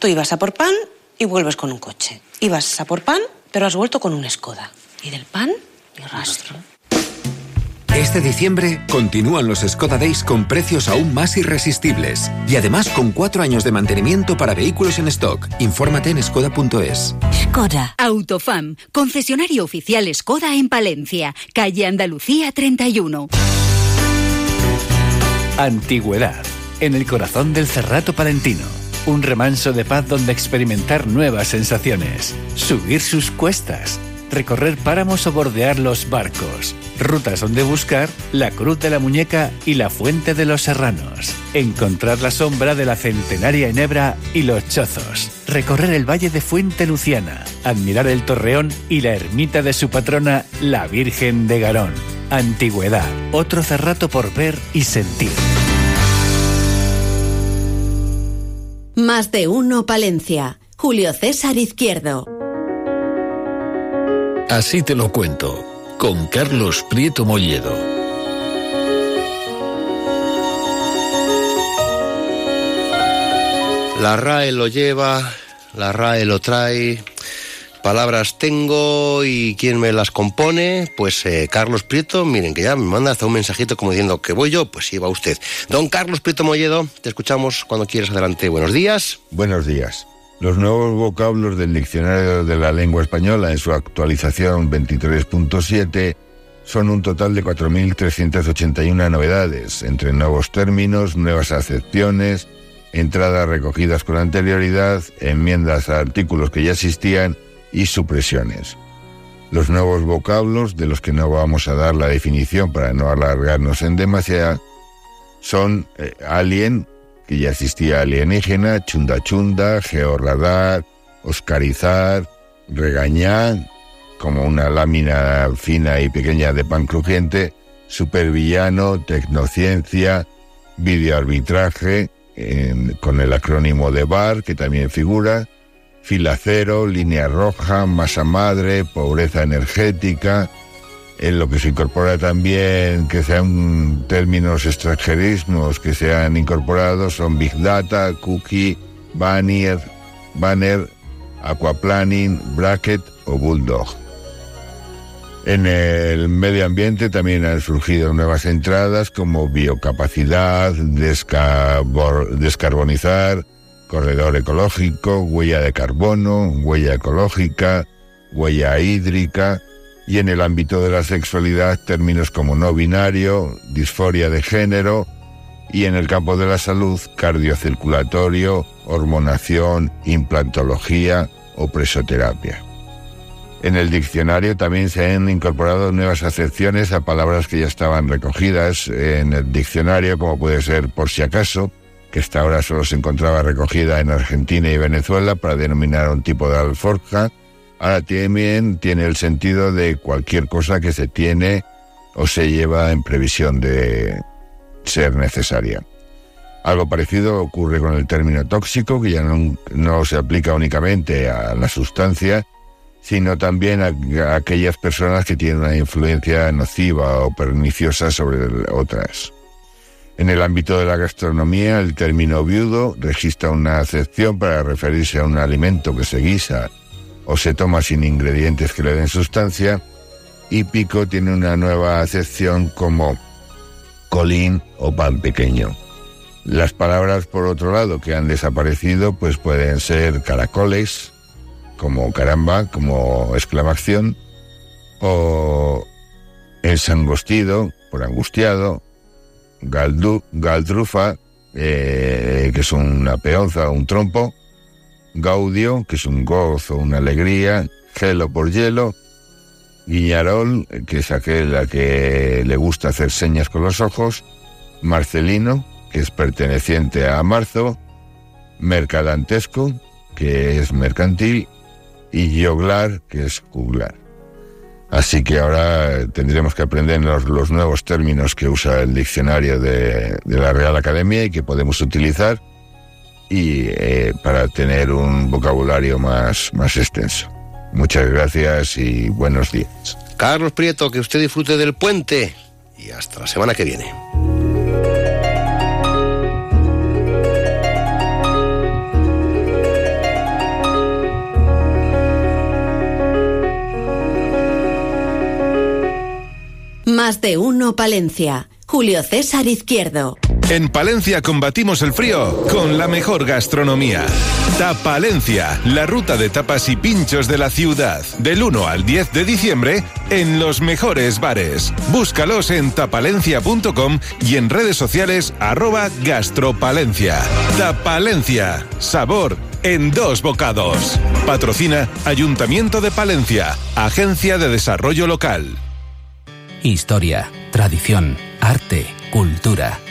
S10: Tú ibas a por pan y vuelves con un coche. Ibas a por pan, pero has vuelto con un Skoda. Y del pan, ni rastro.
S11: Este diciembre continúan los Skoda Days con precios aún más irresistibles y además con cuatro años de mantenimiento para vehículos en stock. Infórmate en skoda.es.
S6: Skoda. Autofam, concesionario oficial Skoda en Palencia, calle Andalucía 31.
S7: Antigüedad, en el corazón del Cerrato Palentino un remanso de paz donde experimentar nuevas sensaciones, subir sus cuestas, recorrer páramos o bordear los barcos, rutas donde buscar la Cruz de la Muñeca y la Fuente de los Serranos, encontrar la sombra de la centenaria Enebra y los Chozos, recorrer el valle de Fuente Luciana, admirar el Torreón y la ermita de su patrona, la Virgen de Garón. Antigüedad, otro cerrato por ver y sentir.
S3: Más de uno Palencia. Julio César Izquierdo.
S1: Así te lo cuento, con Carlos Prieto Molledo.
S4: La RAE lo lleva, la RAE lo trae, palabras tengo y quién me las compone, pues eh, Carlos Prieto, miren que ya me manda hasta un mensajito como diciendo que voy yo, pues sí va usted. Don Carlos Prieto Molledo, te escuchamos cuando quieras adelante. Buenos días.
S12: Buenos días. Los nuevos vocablos del Diccionario de la Lengua Española en su actualización 23.7 son un total de 4.381 novedades, entre nuevos términos, nuevas acepciones, entradas recogidas con anterioridad, enmiendas a artículos que ya existían y supresiones. Los nuevos vocablos, de los que no vamos a dar la definición para no alargarnos en demasiada, son eh, alien, que ya existía alienígena, chunda chunda, georradar, oscarizar, regañar, como una lámina fina y pequeña de pan crujiente, supervillano, tecnociencia, videoarbitraje, con el acrónimo de BAR, que también figura, filacero, línea roja, masa madre, pobreza energética, en lo que se incorpora también, que sean términos extranjerismos que se han incorporado, son Big Data, Cookie, Banner, Banner aquaplaning, bracket o bulldog. En el medio ambiente también han surgido nuevas entradas como biocapacidad, descarbonizar, corredor ecológico, huella de carbono, huella ecológica, huella hídrica y en el ámbito de la sexualidad términos como no binario, disforia de género y en el campo de la salud cardiocirculatorio, hormonación, implantología o presoterapia. En el diccionario también se han incorporado nuevas acepciones a palabras que ya estaban recogidas en el diccionario, como puede ser por si acaso, que hasta ahora solo se encontraba recogida en Argentina y Venezuela para denominar un tipo de alforja. Ahora también tiene el sentido de cualquier cosa que se tiene o se lleva en previsión de ser necesaria. Algo parecido ocurre con el término tóxico, que ya no, no se aplica únicamente a la sustancia, sino también a, aquellas personas que tienen una influencia nociva o perniciosa sobre otras. En el ámbito de la gastronomía, el término viudo registra una acepción para referirse a un alimento que se guisa o se toma sin ingredientes que le den sustancia, y pico tiene una nueva acepción como colín o pan pequeño. Las palabras, por otro lado, que han desaparecido, pues pueden ser caracoles, como caramba, como exclamación, o ensangostido, por angustiado, galdrufa, eh, que es una peonza o un trompo, gaudio, que es un gozo, una alegría, gelo por hielo, guiñarol, que es aquel a que le gusta hacer señas con los ojos, marcelino, que es perteneciente a marzo, mercadantesco, que es mercantil, y yoglar, que es juglar. Así que ahora tendremos que aprender los, nuevos términos que usa el diccionario de, la Real Academia y que podemos utilizar y eh, para tener un vocabulario más, más extenso. Muchas gracias y buenos días.
S4: Carlos Prieto, que usted disfrute del puente y hasta la semana que viene.
S3: Más de uno Palencia. Julio César Izquierdo.
S13: En Palencia combatimos el frío con la mejor gastronomía. Tapalencia, la ruta de tapas y pinchos de la ciudad. Del 1 al 10 de diciembre en los mejores bares. Búscalos en tapalencia.com y en redes sociales arroba gastropalencia. Tapalencia, sabor en dos bocados. Patrocina Ayuntamiento de Palencia, Agencia de Desarrollo Local.
S14: Historia, tradición, arte, cultura,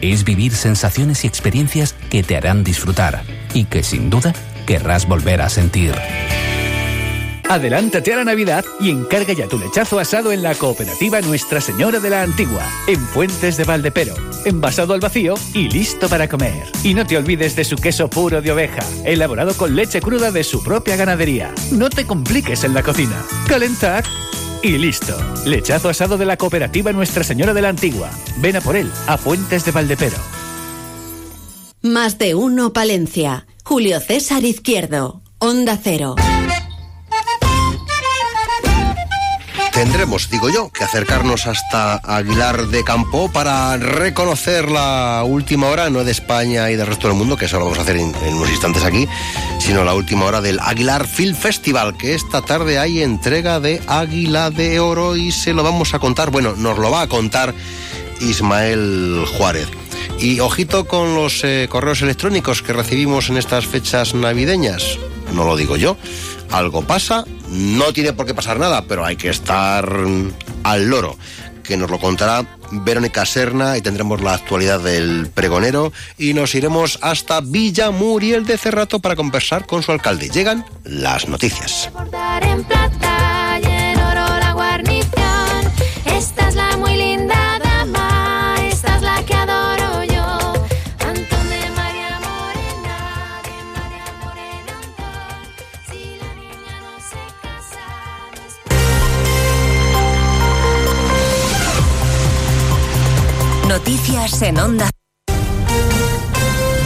S14: es vivir sensaciones y experiencias que te harán disfrutar y que sin duda querrás volver a sentir.
S7: Adelántate a la Navidad y encarga ya tu lechazo asado en la cooperativa Nuestra Señora de la Antigua, en Fuentes de Valdepero, envasado al vacío y listo para comer. Y no te olvides de su queso puro de oveja, elaborado con leche cruda de su propia ganadería. No te compliques en la cocina. Calentad y listo. Lechazo asado de la cooperativa Nuestra Señora de la Antigua. Ven a por él, a Fuentes de Valdepero.
S3: Más de uno Palencia. Julio César Izquierdo. Onda Cero.
S4: Tendremos, digo yo, que acercarnos hasta Aguilar de Campo para reconocer la última hora, no de España y del resto del mundo, que eso lo vamos a hacer en, unos instantes aquí, sino la última hora del Aguilar Film Festival, que esta tarde hay entrega de Águila de Oro y se lo vamos a contar, bueno, nos lo va a contar Ismael Juárez. Y ojito con los eh, correos electrónicos que recibimos en estas fechas navideñas. No lo digo yo. Algo pasa, no tiene por qué pasar nada, pero hay que estar al loro. Que nos lo contará Verónica Serna y tendremos la actualidad del pregonero y nos iremos hasta Villa Muriel de Cerrato para conversar con su alcalde. Llegan las noticias.
S15: Noticias en Onda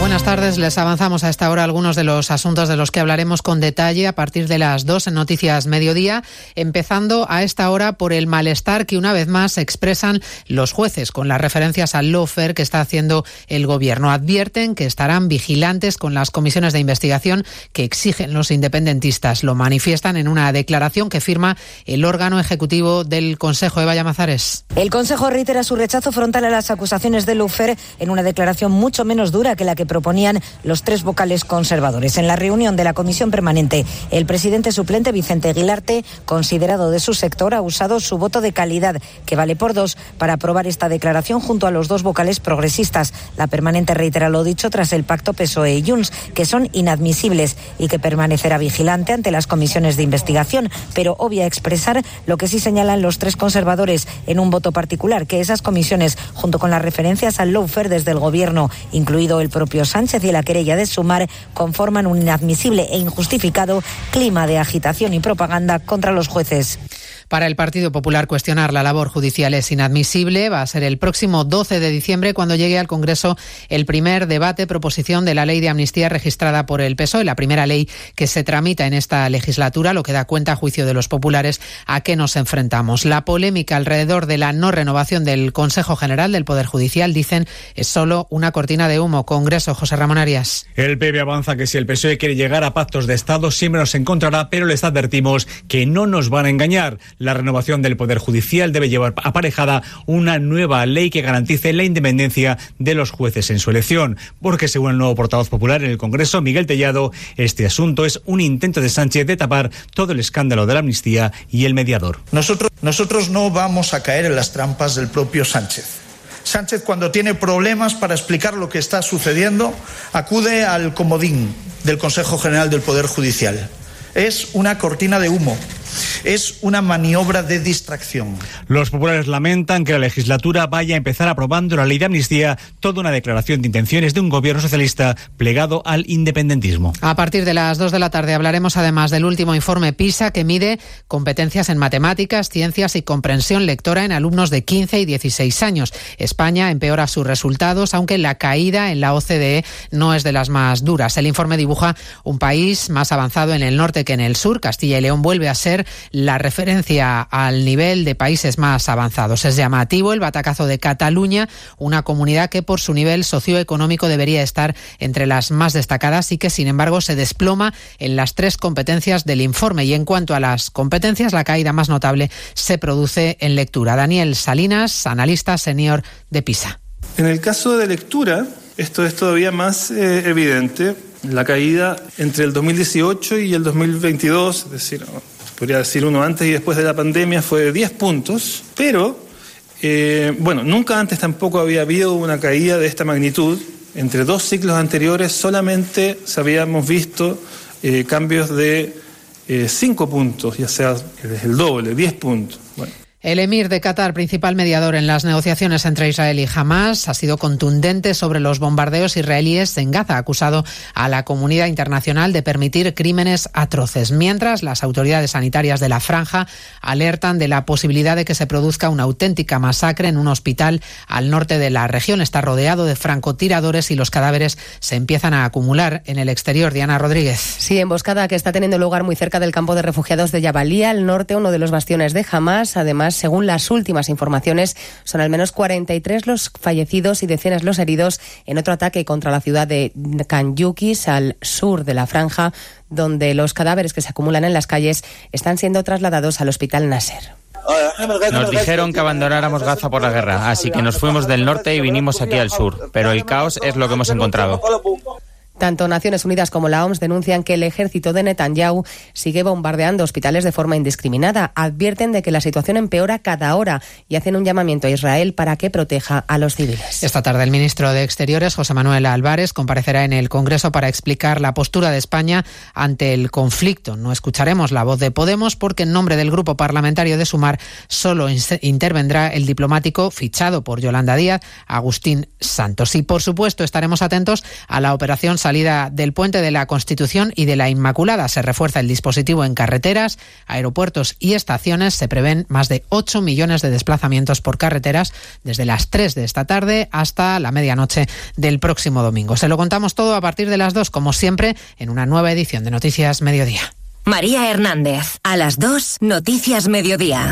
S16: Buenas tardes, les avanzamos a esta hora algunos de los asuntos de los que hablaremos con detalle a partir de las dos en Noticias Mediodía, empezando a esta hora por el malestar que una vez más expresan los jueces con las referencias al lofer que está haciendo el Gobierno. Advierten que estarán vigilantes con las comisiones de investigación que exigen los independentistas. Lo manifiestan en una declaración que firma el órgano ejecutivo del Consejo, Eva Llamazares.
S17: El Consejo reitera su rechazo frontal a las acusaciones del lofer en una declaración mucho menos dura que la que proponían los tres vocales conservadores. En la reunión de la comisión permanente, el presidente suplente Vicente Aguilarte, considerado de su sector, ha usado su voto de calidad, que vale por dos, para aprobar esta declaración junto a los dos vocales progresistas. La permanente reitera lo dicho tras el pacto PSOE y Junts, que son inadmisibles y que permanecerá vigilante ante las comisiones de investigación, pero obvia expresar lo que sí señalan los tres conservadores en un voto particular, que esas comisiones, junto con las referencias al lawfare desde el gobierno, incluido el propio Sánchez y la querella de Sumar conforman un inadmisible e injustificado clima de agitación y propaganda contra los jueces.
S16: Para el Partido Popular cuestionar la labor judicial es inadmisible. Va a ser el próximo 12 de diciembre cuando llegue al Congreso el primer debate proposición de la ley de amnistía registrada por el PSOE, la primera ley que se tramita en esta legislatura, lo que da cuenta a juicio de los populares a qué nos enfrentamos. La polémica alrededor de la no renovación del Consejo General del Poder Judicial, dicen, es solo una cortina de humo. Congreso, José Ramón Arias.
S18: El PP avanza que si el PSOE quiere llegar a pactos de Estado siempre nos encontrará, pero les advertimos que no nos van a engañar. La renovación del Poder Judicial debe llevar aparejada una nueva ley que garantice la independencia de los jueces en su elección, porque según el nuevo portavoz popular en el Congreso, Miguel Tellado, este asunto es un intento de Sánchez de tapar todo el escándalo de la amnistía y el mediador.
S19: Nosotros, nosotros no vamos a caer en las trampas del propio Sánchez. Sánchez cuando tiene problemas para explicar lo que está sucediendo acude al comodín del Consejo General del Poder Judicial. Es una cortina de humo es una maniobra de distracción.
S18: Los populares lamentan que la legislatura vaya a empezar aprobando la ley de amnistía, toda una declaración de intenciones de un gobierno socialista plegado al independentismo.
S16: A partir de las 2 de la tarde hablaremos además del último informe PISA que mide competencias en matemáticas, ciencias y comprensión lectora en alumnos de 15 y 16 años. España empeora sus resultados, aunque la caída en la OCDE no es de las más duras. El informe dibuja un país más avanzado en el norte que en el sur. Castilla y León vuelve a ser la referencia al nivel de países más avanzados. Es llamativo el batacazo de Cataluña, una comunidad que por su nivel socioeconómico debería estar entre las más destacadas y que sin embargo se desploma en las tres competencias del informe. Y en cuanto a las competencias, la caída más notable se produce en lectura. Daniel Salinas, analista senior de PISA.
S20: En el caso de lectura, esto es todavía más eh, evidente. La caída entre el 2018 y el 2022, es decir, podría decir uno antes y después de la pandemia, fue de 10 puntos, pero, eh, bueno, nunca antes tampoco había habido una caída de esta magnitud. Entre dos ciclos anteriores solamente habíamos visto eh, cambios de 5 eh, puntos, ya sea el doble, 10 puntos.
S16: El emir de Qatar, principal mediador en las negociaciones entre Israel y Hamas, ha sido contundente sobre los bombardeos israelíes en Gaza, acusado a la comunidad internacional de permitir crímenes atroces, mientras las autoridades sanitarias de la franja alertan de la posibilidad de que se produzca una auténtica masacre en un hospital al norte de la región. Está rodeado de francotiradores y los cadáveres se empiezan a acumular en el exterior. Diana Rodríguez.
S21: Sí, emboscada que está teniendo lugar muy cerca del campo de refugiados de Yabalía, al norte, uno de los bastiones de Hamas. Además, según las últimas informaciones, son al menos 43 los fallecidos y decenas los heridos en otro ataque contra la ciudad de Kanyukis, al sur de la franja, donde los cadáveres que se acumulan en las calles están siendo trasladados al hospital Nasser.
S22: Nos dijeron que abandonáramos Gaza por la guerra, así que nos fuimos del norte y vinimos aquí al sur, pero el caos es lo que hemos encontrado.
S21: Tanto Naciones Unidas como la OMS denuncian que el ejército de Netanyahu sigue bombardeando hospitales de forma indiscriminada. Advierten de que la situación empeora cada hora y hacen un llamamiento a Israel para que proteja a los civiles.
S16: Esta tarde el ministro de Exteriores, José Manuel Álvarez, comparecerá en el Congreso para explicar la postura de España ante el conflicto. No escucharemos la voz de Podemos porque en nombre del grupo parlamentario de Sumar solo intervendrá el diplomático fichado por Yolanda Díaz, Agustín Santos. Y por supuesto estaremos atentos a la operación salida del puente de la Constitución y de la Inmaculada. Se refuerza el dispositivo en carreteras, aeropuertos y estaciones. Se prevén más de 8 millones de desplazamientos por carreteras desde las 3 de esta tarde hasta la medianoche del próximo domingo. Se lo contamos todo a partir de las 2, como siempre, en una nueva edición de Noticias Mediodía.
S23: María Hernández, a las 2, Noticias Mediodía.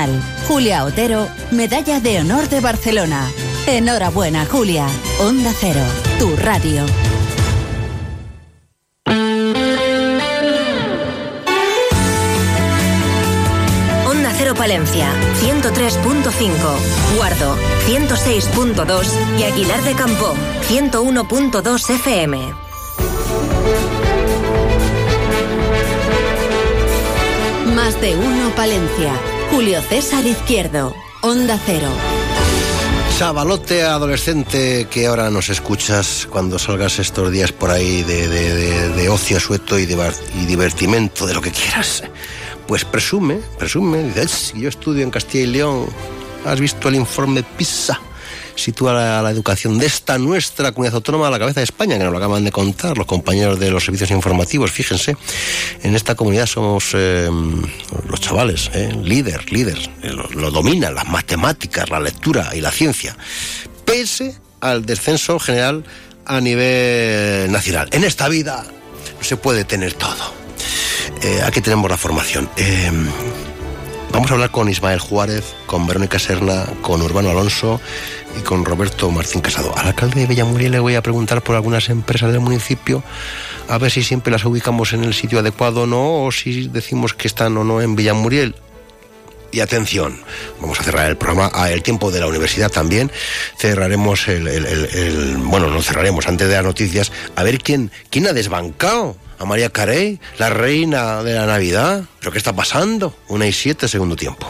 S3: Julia Otero, Medalla de Honor de Barcelona. Barcelona. Enhorabuena, Julia. Onda Cero, tu radio.
S23: Onda Cero Palencia, 103.5. Guardo, 106.2. Y Aguilar de Campo, 101.2 FM.
S3: Más de uno Palencia. Julio César Izquierdo. Onda Cero.
S4: Chavalote adolescente que ahora nos escuchas cuando salgas estos días por ahí de, ocio sueto y, y divertimento, de lo que quieras. Pues presume, presume, dices, yo estudio en Castilla y León, ¿has visto el informe PISA? Sitúa la, la, educación de esta nuestra comunidad autónoma a la cabeza de España, que nos lo acaban de contar los compañeros de los servicios informativos. Fíjense, en esta comunidad somos eh, los chavales, eh, líder, líder, eh, lo, lo dominan las matemáticas, la lectura y la ciencia, pese al descenso general a nivel nacional. En esta vida se puede tener todo. Eh, aquí tenemos la formación. Eh, vamos a hablar con Ismael Juárez, con Verónica Serna, con Urbano Alonso y con Roberto Martín Casado. Al alcalde de Villamuriel le voy a preguntar por algunas empresas del municipio, a ver si siempre las ubicamos en el sitio adecuado o no, o si decimos que están o no en Villamuriel. Y atención, vamos a cerrar el programa a el tiempo de la universidad también. Cerraremos el bueno, no cerraremos antes de las noticias, a ver quién, quién ha desbancado a María Carey, la reina de la Navidad. ¿Pero qué está pasando? Una y siete, segundo tiempo.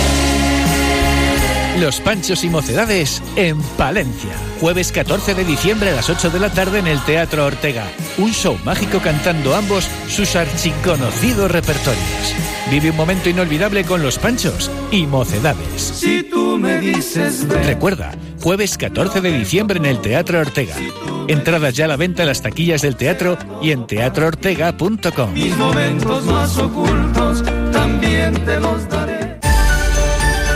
S7: Los Panchos y Mocedades en Palencia. Jueves 14 de diciembre a las 8 de la tarde en el Teatro Ortega. Un show mágico cantando ambos sus archiconocidos repertorios. Vive un momento inolvidable con Los Panchos y Mocedades.
S8: Si tú me dices ven.
S7: Recuerda, jueves 14 de diciembre en el Teatro Ortega. Entradas ya a la venta en las taquillas del teatro y en teatroortega.com.
S8: Mis momentos más ocultos también te los daré.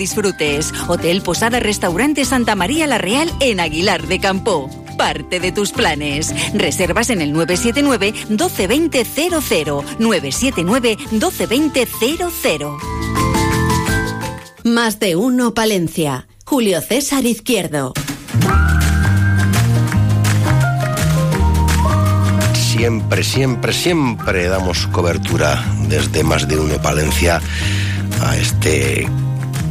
S6: disfrutes. Hotel Posada Restaurante Santa María La Real en Aguilar de Campo. Parte de tus planes. Reservas en el 979 1220 00 979 1220 00.
S3: Más de uno, Palencia. Julio César Izquierdo.
S4: siempre, siempre, siempre damos cobertura desde más de uno Palencia a este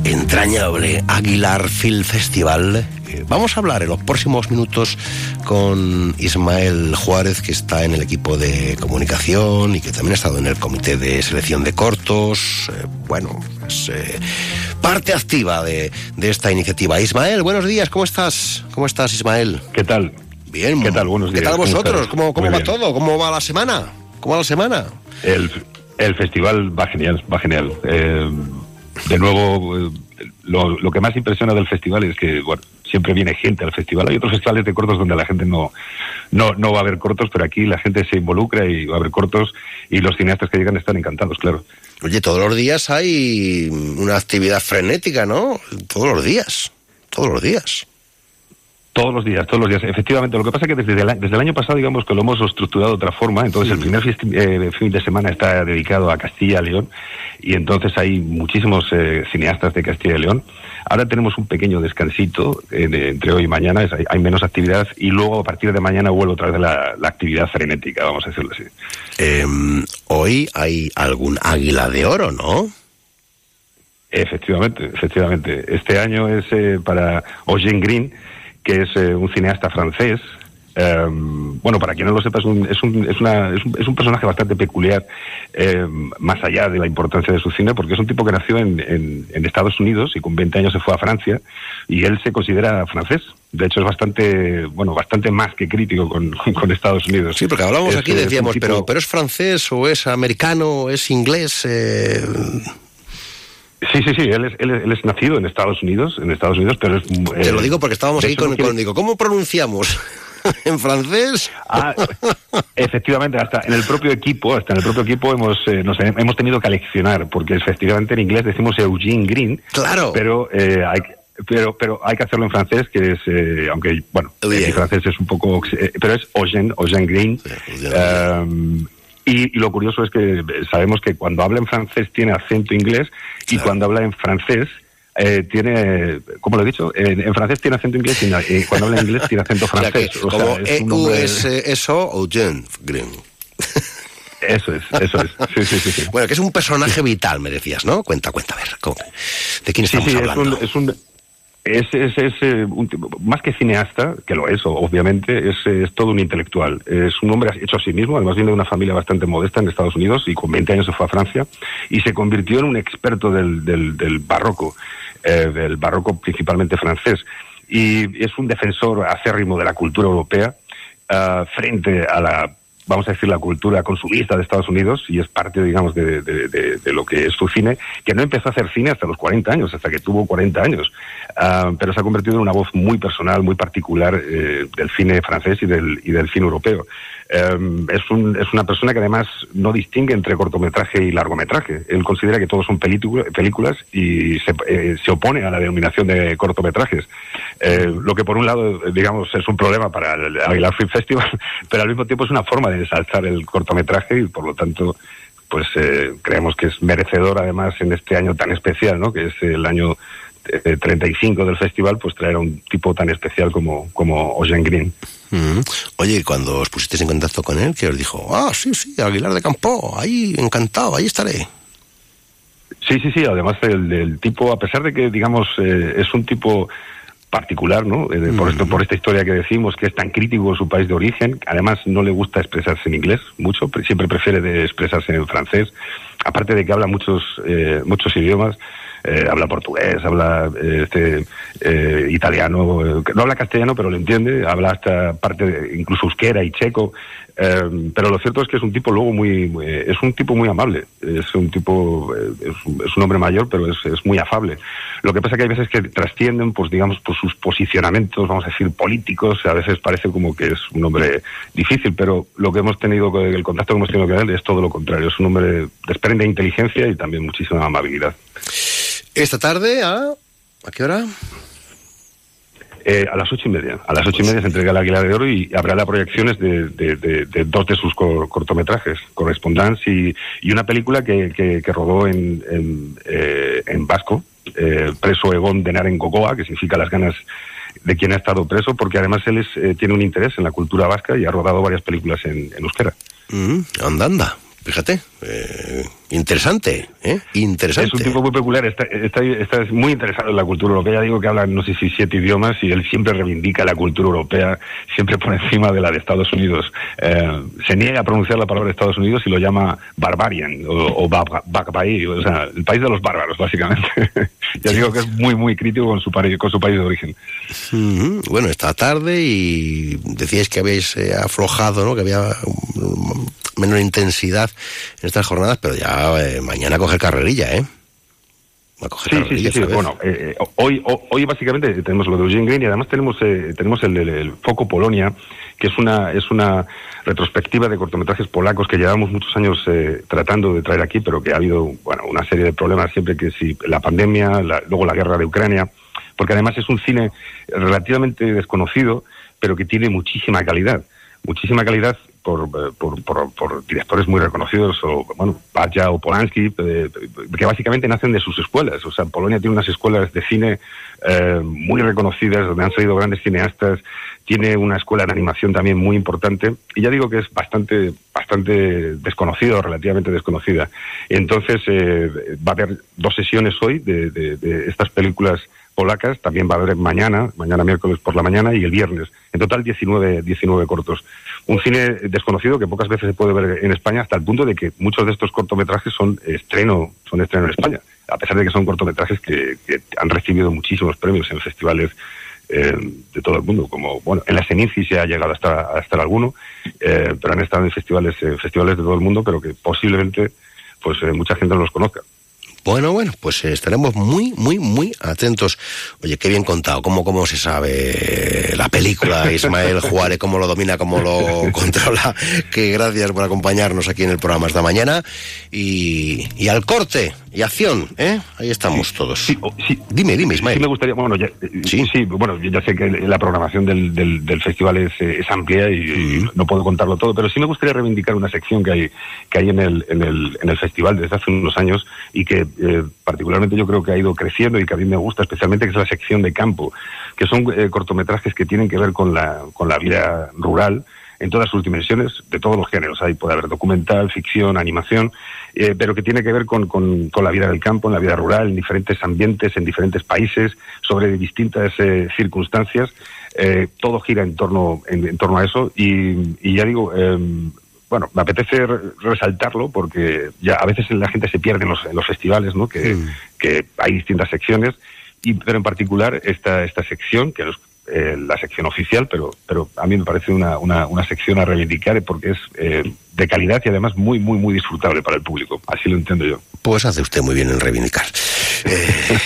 S4: entrañable Aguilar Film Festival. Eh, Vamos a hablar en los próximos minutos con Ismael Juárez, que está en el equipo de comunicación y que también ha estado en el comité de selección de cortos. Eh, bueno, es eh, parte activa de, de esta iniciativa. Ismael, buenos días, ¿cómo estás? ¿Cómo estás, Ismael?
S24: ¿Qué tal?
S4: Bien.
S24: ¿Qué tal? Buenos
S4: ¿Qué
S24: días.
S4: tal
S24: ¿Cómo
S4: vosotros? ¿Cómo, cómo va
S24: bien.
S4: todo? ¿Cómo va la semana? ¿Cómo va la semana?
S24: El, el festival va genial, va genial. Eh, de nuevo, eh, lo, que más impresiona del festival es que bueno, siempre viene gente al festival. Hay otros festivales de cortos donde la gente no, no, no va a ver cortos, pero aquí la gente se involucra y va a ver cortos y los cineastas que llegan están encantados, claro.
S4: Oye, todos los días hay una actividad frenética, ¿no? Todos los días. Todos los días.
S24: Todos los días, todos los días. Efectivamente, lo que pasa es que desde el, desde el año pasado, digamos que lo hemos estructurado de otra forma. Entonces, el primer fiesti- eh, fin de semana está dedicado a Castilla y León y entonces hay muchísimos eh, cineastas de Castilla y León. Ahora tenemos un pequeño descansito eh, de- entre hoy y mañana, es- hay, hay menos actividad y luego a partir de mañana vuelve otra vez la, la actividad frenética, vamos a decirlo así.
S4: Em, hoy hay algún águila de oro, ¿no?
S24: Efectivamente, efectivamente. Este año es eh, para Eugene Green, que es eh, un cineasta francés. Em, bueno, para quien no lo sepa, es un, es un, es una- es un- es un personaje bastante peculiar, em, más allá de la importancia de su cine, porque es un tipo que nació en, en- en Estados Unidos y con 20 años se fue a Francia, y él se considera francés. De hecho, es bastante, bueno, bastante más que crítico con, con Estados Unidos.
S4: Sí, porque hablamos aquí,
S24: eh,
S4: decíamos,
S24: tipo-
S4: pero, pero es francés o es americano o es inglés. Eh,
S24: Sí, sí, sí, él es, él, es- él es nacido en Estados Unidos, en Estados Unidos, pero es...
S4: Te
S24: eh,
S4: lo digo porque estábamos
S24: hecho,
S4: con,
S24: no quiere-
S4: con- digo, ¿cómo pronunciamos? ¿En francés?
S24: Ah, efectivamente, hasta en el propio equipo, hasta en el propio equipo hemos eh, nos he- hemos tenido que aleccionar, porque efectivamente en inglés decimos Eugene Green,
S4: claro,
S24: pero eh, hay pero pero hay que hacerlo en francés, que es eh, aunque bueno, mi francés es un poco, eh, pero es Eugene, Eugene Green. Um, y, y lo curioso es que sabemos que cuando habla en francés tiene acento inglés y cuando habla en francés eh, tiene, como lo he dicho, en, en francés tiene acento inglés y eh, cuando habla en inglés tiene acento
S4: O
S24: francés. O sea,
S4: como
S24: es un nombre-
S4: E-U-S-S-O, Eugene Green.
S24: Eso es, eso es. Sí, sí, sí. sí.
S4: Bueno, que es un personaje vital, me decías, ¿no? Cuenta, cuenta, a ver, ¿cómo? ¿de quién
S24: Sí,
S4: estamos
S24: sí, es
S4: hablando?
S24: un, es un- es, es- es, eh, un más que cineasta, que lo es, obviamente, es, es todo un intelectual. Es un hombre hecho a sí mismo, además viene de una familia bastante modesta en Estados Unidos y con 20 años se fue a Francia y se convirtió en un experto del, del, del barroco, eh, del barroco principalmente francés. Y es un defensor acérrimo de la cultura europea ah, frente a la vamos a decir, la cultura consumista de Estados Unidos y es parte, digamos, de, lo que es su cine, que no empezó a hacer cine hasta los 40 años, hasta que tuvo 40 años, Ah, pero se ha convertido en una voz muy personal, muy particular eh, del cine francés y del, y del cine europeo. Eh, es, un- es una persona que además no distingue entre cortometraje y largometraje. Él considera que todos son película- películas y se, eh, se opone a la denominación de cortometrajes. Eh, lo que por un lado, eh, digamos, es un problema para el Aguilar Film Festival, pero al mismo tiempo es una forma de ensalzar el cortometraje y por lo tanto pues eh, creemos que es merecedor además en este año tan especial, ¿no? que es el año eh, 35 del festival, pues traer a un tipo tan especial como, como Eugene Green.
S4: Mm. Oye, cuando os pusisteis en contacto con él, que os dijo, ah, sí, sí, Aguilar de Campo, ahí, encantado, ahí estaré.
S24: Sí, sí, sí. Además, el, el tipo, a pesar de que, digamos, eh, es un tipo particular, ¿no? Eh, por, esto, por esta historia que decimos, que es tan crítico su país de origen. Además, no le gusta expresarse en inglés mucho, pre- siempre prefiere de expresarse en francés. Aparte de que habla muchos, eh, muchos idiomas. Eh, habla portugués, habla eh, este, eh, italiano, eh, no habla castellano, pero lo entiende, habla hasta parte, de- incluso euskera y checo, pero lo cierto es que es un tipo luego muy, muy- es un tipo muy amable, es un tipo, es, es un hombre mayor, pero es, es muy afable. Lo que pasa que hay veces que trascienden, pues digamos, por sus posicionamientos, vamos a decir, políticos, a veces parece como que es un hombre difícil, pero lo que hemos tenido, el contacto que hemos tenido con él es todo lo contrario, es un hombre, desprende inteligencia y también muchísima amabilidad.
S4: Esta tarde, ¿a, ¿a qué hora?
S24: Eh, a las ocho y media. A las ocho y media se entrega el Águila de Oro y habrá las proyecciones de, de- de- de dos de sus cor- cortometrajes, Correspondance y, y una película que, que- que rodó en, en, eh, en vasco, eh, Preso Egon de Naren Gogoa, que significa las ganas de quien ha estado preso, porque además él es, eh, tiene un interés en la cultura vasca y ha rodado varias películas en, en euskera.
S4: Mm, anda, anda. Fíjate, eh, interesante, ¿eh? Interesante.
S24: Es un tipo muy peculiar, está, está, está muy interesado en la cultura europea. Ya digo que habla, no sé si siete idiomas y él siempre reivindica la cultura europea, siempre por encima de la de Estados Unidos. Eh, se niega a pronunciar la palabra Estados Unidos y lo llama barbarian o, o Bagbaí, o sea, el país de los bárbaros, básicamente. ya digo que es muy, muy crítico con su, con su país de origen.
S4: Mm. Bueno, esta tarde y decíais que habéis eh, aflojado, ¿no? Que había um, menor intensidad en estas jornadas, pero ya eh, mañana a coger carrerilla, ¿eh?
S24: Va a coger sí, carrerilla, sí, sí, sí. Bueno, eh, hoy, hoy básicamente tenemos lo de Eugene Green y además tenemos eh, tenemos el, el, el, Foco Polonia, que es una es una retrospectiva de cortometrajes polacos que llevamos muchos años eh, tratando de traer aquí, pero que ha habido bueno una serie de problemas siempre que si la pandemia, la, luego la guerra de Ucrania, porque además es un cine relativamente desconocido, pero que tiene muchísima calidad muchísima calidad por, por, por, por, directores muy reconocidos, o bueno, Baja o Polanski, eh, que básicamente nacen de sus escuelas. O sea, Polonia tiene unas escuelas de cine eh, muy reconocidas, donde han salido grandes cineastas, tiene una escuela de animación también muy importante, y ya digo que es bastante, bastante desconocido, relativamente desconocida. Entonces, eh, va a haber dos sesiones hoy de estas películas polacas, también va a haber mañana, mañana miércoles por la mañana y el viernes. En total 19, 19 cortos. Un cine desconocido que pocas veces se puede ver en España hasta el punto de que muchos de estos cortometrajes son estreno, son estreno en España, a pesar de que son cortometrajes que, que han recibido muchísimos premios en festivales eh, de todo el mundo, como bueno, en la Seninci se ha llegado a estar, a estar alguno, eh, pero han estado en festivales, festivales de todo el mundo, pero que posiblemente pues eh, mucha gente no los conozca.
S4: Bueno, bueno, pues eh, estaremos muy, muy, muy atentos. Oye, qué bien contado, cómo, cómo se sabe la película, Ismael Juárez, cómo lo domina, cómo lo controla. Que gracias por acompañarnos aquí en el programa esta mañana. Y, y al corte, y acción, ¿eh? Ahí estamos
S24: sí,
S4: todos.
S24: Sí, sí,
S4: dime, dime, Ismael.
S24: Sí, me gustaría, bueno, ya, sí. sí, bueno, ya sé que la programación del, del, del festival es, es, amplia y, mm. y, no puedo contarlo todo, pero sí me gustaría reivindicar una sección que hay, que hay en, el, en, el, en el festival desde hace unos años y que eh, particularmente yo creo que ha ido creciendo y que a mí me gusta especialmente, que es la sección de campo, que son eh, cortometrajes que tienen que ver con la, con la vida rural en todas sus dimensiones, de todos los géneros. Ahí puede haber documental, ficción, animación, eh, pero que tiene que ver con, con, con, la vida del campo, en la vida rural, en diferentes ambientes, en diferentes países, sobre distintas eh, circunstancias. Eh, todo gira en torno, en, en torno a eso y, y ya digo, bueno, me apetece resaltarlo porque ya a veces la gente se pierde en los, en los festivales, ¿no? Que, mm. que hay distintas secciones, y, pero en particular esta, esta sección, que es eh, la sección oficial, pero, pero a mí me parece una, una, una sección a reivindicar porque es eh, de calidad y además muy, muy, muy disfrutable para el público. Así lo entiendo yo.
S4: Pues hace usted muy bien en reivindicar. Eh,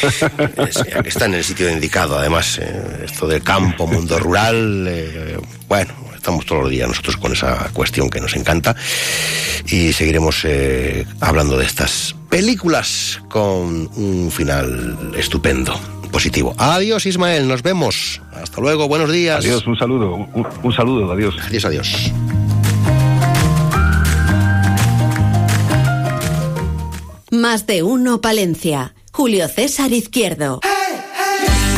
S4: es, está en el sitio indicado, además, eh, esto del campo, mundo rural, eh, bueno, estamos todos los días nosotros con esa cuestión que nos encanta y seguiremos hablando de estas películas con un final estupendo, positivo. Adiós Ismael, nos vemos. Hasta luego, buenos días.
S24: Adiós, un saludo, un, un saludo, adiós.
S4: Adiós, adiós.
S3: Más de uno Palencia. Julio César Izquierdo.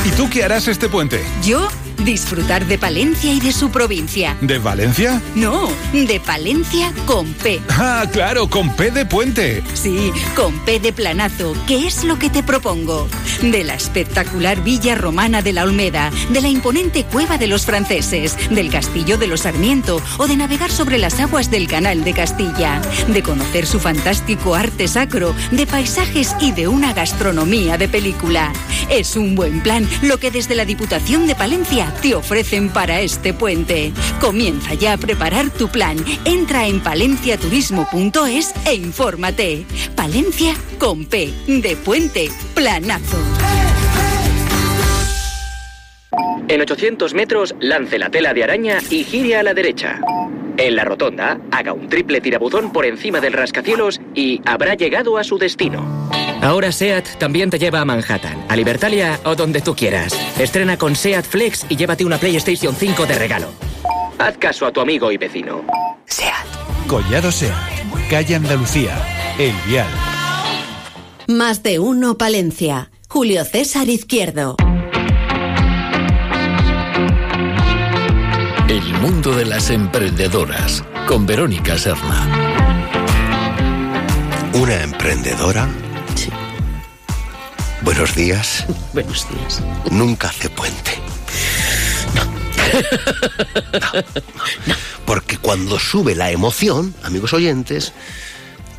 S13: ¿Y tú qué harás este puente?
S6: Yo disfrutar de Palencia y de su provincia.
S13: ¿De Valencia?
S6: No, de Palencia con P.
S13: Ah, claro, con P de puente.
S6: Sí, con P de planazo, que es lo que te propongo. De la espectacular villa romana de la Olmeda, de la imponente cueva de los franceses, del castillo de los Sarmiento o de navegar sobre las aguas del canal de Castilla, de conocer su fantástico arte sacro, de paisajes y de una gastronomía de película. Es un buen plan lo que desde la Diputación de Palencia te ofrecen para este puente. Comienza ya a preparar tu plan. Entra en palenciaturismo.es e infórmate. Palencia con P de puente planazo.
S25: En 800 metros lance la tela de araña y gire a la derecha. En la rotonda, haga un triple tirabuzón por encima del rascacielos y habrá llegado a su destino.
S26: Ahora SEAT también te lleva a Manhattan, a Libertalia o donde tú quieras. Estrena con SEAT Flex y llévate una PlayStation 5 de regalo.
S25: Haz caso a tu amigo y vecino.
S3: SEAT.
S7: Collado SEAT. Calle Andalucía. El Vial.
S3: Más de uno Palencia. Julio César Izquierdo.
S27: El mundo de las emprendedoras con Verónica Serna.
S4: ¿Una emprendedora? Buenos días.
S28: Buenos días.
S4: Nunca hace puente. No. Porque cuando sube la emoción, amigos oyentes,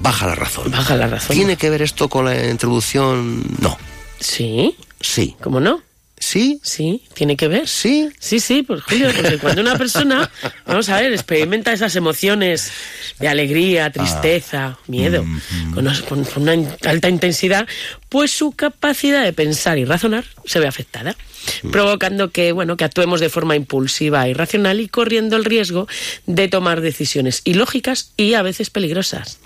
S4: baja la razón.
S28: Baja la razón.
S4: ¿Tiene que ver esto con la introducción? No.
S28: Sí.
S4: Sí.
S28: ¿Cómo no?
S4: ¿Sí?
S28: Sí, tiene que ver.
S4: ¿Sí?
S28: Sí, sí, pues Julio, porque cuando una persona, vamos a ver, experimenta esas emociones de alegría, tristeza, ah. miedo, mm, con, una, con, una, alta intensidad, pues su capacidad de pensar y razonar se ve afectada, mm. provocando que, bueno, que actuemos de forma impulsiva e irracional y corriendo el riesgo de tomar decisiones ilógicas y a veces peligrosas.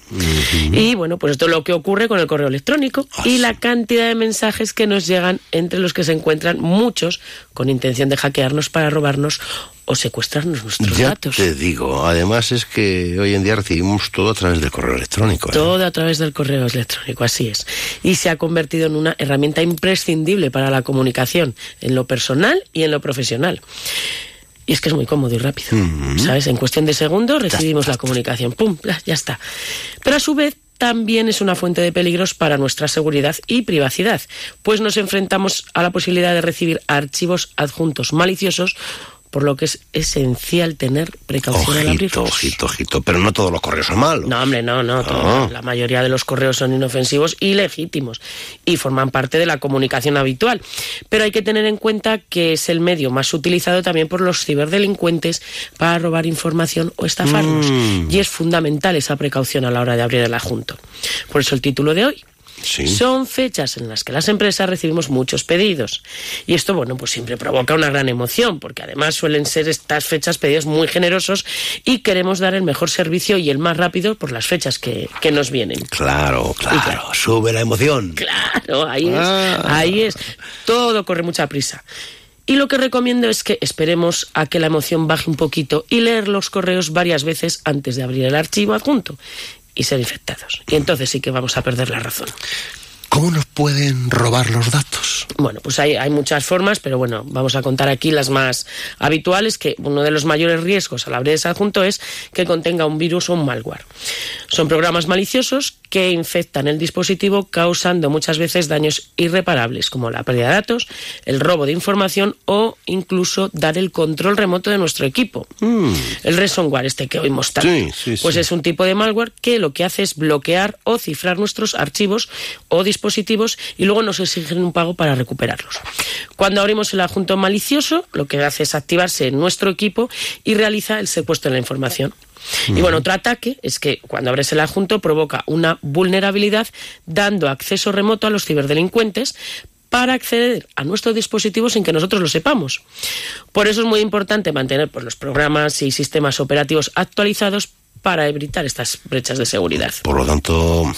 S28: Y bueno, pues esto es lo que ocurre con el correo electrónico
S4: Ah,
S28: y la cantidad de mensajes que nos llegan, entre los que se encuentran muchos con intención de hackearnos para robarnos o secuestrarnos nuestros
S4: ya
S28: datos.
S4: te digo, además es que hoy en día recibimos todo a través del correo electrónico. ¿eh?
S28: Todo a través del correo electrónico, así es. Y se ha convertido en una herramienta imprescindible para la comunicación, en lo personal y en lo profesional. Y es que es muy cómodo y rápido. ¿Sabes? En cuestión de segundos recibimos la comunicación. ¡Pum! Ya está. Pero a su vez también es una fuente de peligros para nuestra seguridad y privacidad, pues nos enfrentamos a la posibilidad de recibir archivos adjuntos maliciosos por lo que es esencial tener precaución al
S4: Ojito,
S28: abrirlos.
S4: ojito, ojito. Pero no todos los correos son malos.
S28: No, hombre, no, no. todo- La mayoría de los correos son inofensivos y legítimos y forman parte de la comunicación habitual. Pero hay que tener en cuenta que es el medio más utilizado también por los ciberdelincuentes para robar información o estafarnos.
S4: Mm.
S28: Y es fundamental esa precaución a la hora de abrir el adjunto. Por eso el título de hoy. Son fechas en las que las empresas recibimos muchos pedidos. Y esto, bueno, pues siempre provoca una gran emoción, porque además suelen ser estas fechas pedidos muy generosos y queremos dar el mejor servicio y el más rápido por las fechas que, que nos vienen.
S4: Claro, claro. Sube la emoción.
S28: Claro, ahí es.
S4: Ah.
S28: Ahí es. Todo corre mucha prisa. Y lo que recomiendo es que esperemos a que la emoción baje un poquito y leer los correos varias veces antes de abrir el archivo adjunto y ser infectados. Y entonces sí que vamos a perder la razón.
S4: ¿Cómo nos pueden robar los datos?
S28: Bueno, pues hay, hay muchas formas, pero bueno, vamos a contar aquí las más habituales, que uno de los mayores riesgos al abrir ese adjunto es que contenga un virus o un malware. Son programas maliciosos que infectan el dispositivo causando muchas veces daños irreparables, como la pérdida de datos, el robo de información o incluso dar el control remoto de nuestro equipo. El ransomware, este que oímos tanto,
S4: Sí, sí,
S28: pues
S4: sí.
S28: es un tipo de malware que lo que hace es bloquear o cifrar nuestros archivos o dispositivos y luego nos exigen un pago para recuperarlos. Cuando abrimos el adjunto malicioso, lo que hace es activarse en nuestro equipo y realiza el secuestro de la información. Y bueno, otro ataque es que cuando abres el adjunto provoca una vulnerabilidad dando acceso remoto a los ciberdelincuentes para acceder a nuestro dispositivo sin que nosotros lo sepamos. Por eso es muy importante mantener pues, los programas y sistemas operativos actualizados para evitar estas brechas de seguridad.
S4: Por lo tanto,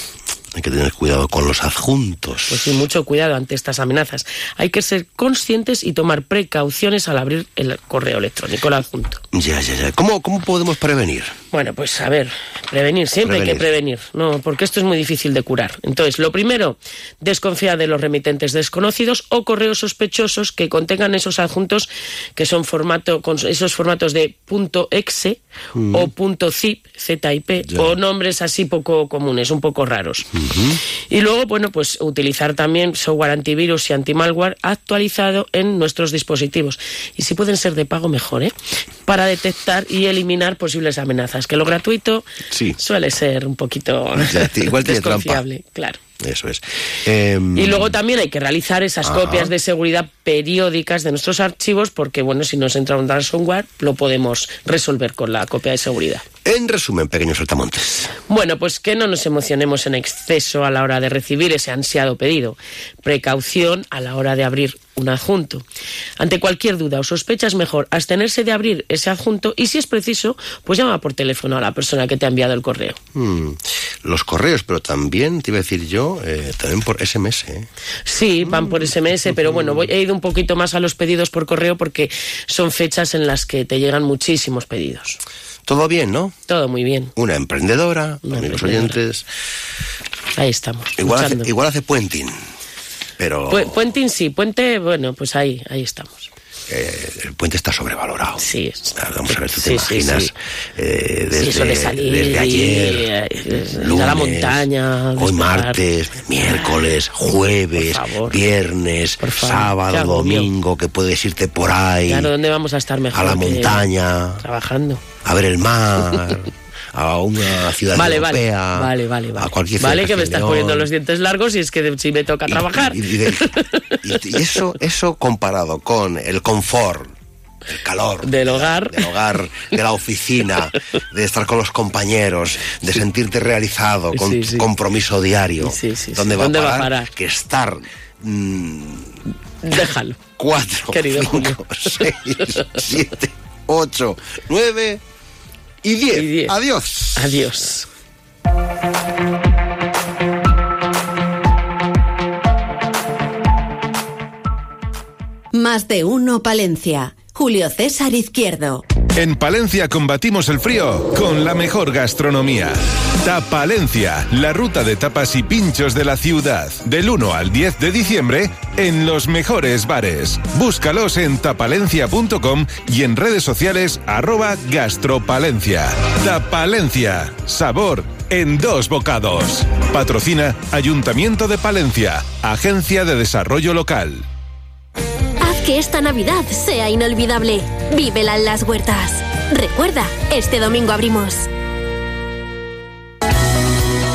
S4: hay que tener cuidado con los adjuntos.
S28: Pues sí, mucho cuidado ante estas amenazas. Hay que ser conscientes y tomar precauciones al abrir el correo electrónico, el adjunto.
S4: Ya, ya, ya. ¿Cómo, cómo podemos prevenir?
S28: Bueno, pues a ver, prevenir, siempre hay que prevenir, no, porque esto es muy difícil de curar. Entonces, lo primero, desconfía de los remitentes desconocidos o correos sospechosos que contengan esos adjuntos que son formato con esos formatos de .exe
S4: Mm.
S28: o .zip, ZIP
S4: Ya.
S28: o nombres así poco comunes, un poco raros. Y luego, bueno, pues utilizar también software antivirus y antimalware actualizado en nuestros dispositivos. Y si pueden ser de pago, mejor, ¿eh? Para detectar y eliminar posibles amenazas. Que lo gratuito
S4: Sí.
S28: suele ser un poquito
S4: Ya, igual
S28: desconfiable, claro.
S4: Eso es. Em,
S28: Y luego también hay que realizar esas copias de seguridad periódicas de nuestros archivos porque, bueno, si nos entra un ransomware, lo podemos resolver con la copia de seguridad.
S4: En resumen, pequeños saltamontes.
S28: Bueno, pues que no nos emocionemos en exceso a la hora de recibir ese ansiado pedido. Precaución a la hora de abrir un adjunto. Ante cualquier duda o sospecha es mejor abstenerse de abrir ese adjunto y si es preciso, pues llama por teléfono a la persona que te ha enviado el correo.
S4: Hmm, Los correos, pero también, te iba a decir yo, eh, también por SMS. ¿eh?
S28: Sí, van por SMS, pero bueno, voy, he ido un poquito más a los pedidos por correo porque son fechas en las que te llegan muchísimos pedidos.
S4: Todo bien, ¿no?
S28: Todo muy bien.
S4: Una emprendedora,
S28: Una
S4: amigos
S28: emprendedora.
S4: oyentes.
S28: Ahí estamos.
S4: Igual hace, igual hace puenting, pero...
S28: Pu- Puenting sí, Puente, bueno, pues ahí, ahí estamos.
S4: Eh, el puente está sobrevalorado.
S21: Sí.
S4: Vamos a ver, tú te
S21: Sí,
S4: imaginas
S21: sí.
S4: eh, desde,
S21: eso de salir
S4: desde ayer,
S21: eh, a la
S4: lunes,
S21: montaña.
S4: hoy martes, miércoles, jueves, viernes,
S21: favor,
S4: sábado, domingo, que puedes irte por ahí
S21: Claro, ¿dónde vamos a estar mejor?
S4: a la montaña,
S21: Trabajando.
S4: a ver el mar, a una ciudad
S21: Vale,
S4: europea,
S21: vale, vale, vale.
S4: a cualquier ciudad
S21: Vale que me estás
S4: León.
S21: poniendo los dientes largos y es que de- si me toca trabajar.
S4: Y, de- y- y eso, eso comparado con el confort, el calor
S21: del hogar,
S4: del hogar, de la oficina, de estar con los compañeros, de sentirte realizado con
S21: Sí,
S4: compromiso diario.
S21: Sí, sí,
S4: ¿Dónde,
S21: sí.
S4: va,
S21: ¿Dónde
S4: a
S21: va a
S4: parar? Que estar mm,
S21: Déjalo.
S4: cuatro,
S21: Querido
S4: cinco, seis, siete, ocho, nueve y diez. Adiós.
S21: Adiós.
S3: Más de uno Palencia. Julio César Izquierdo.
S13: En Palencia combatimos el frío con la mejor gastronomía. Tapalencia, la ruta de tapas y pinchos de la ciudad. Del 1 al 10 de diciembre en los mejores bares. Búscalos en tapalencia.com y en redes sociales arroba gastropalencia. Tapalencia, sabor en dos bocados. Patrocina Ayuntamiento de Palencia, Agencia de Desarrollo Local.
S29: Que esta Navidad sea inolvidable. Vívela en las huertas. Recuerda, este domingo abrimos.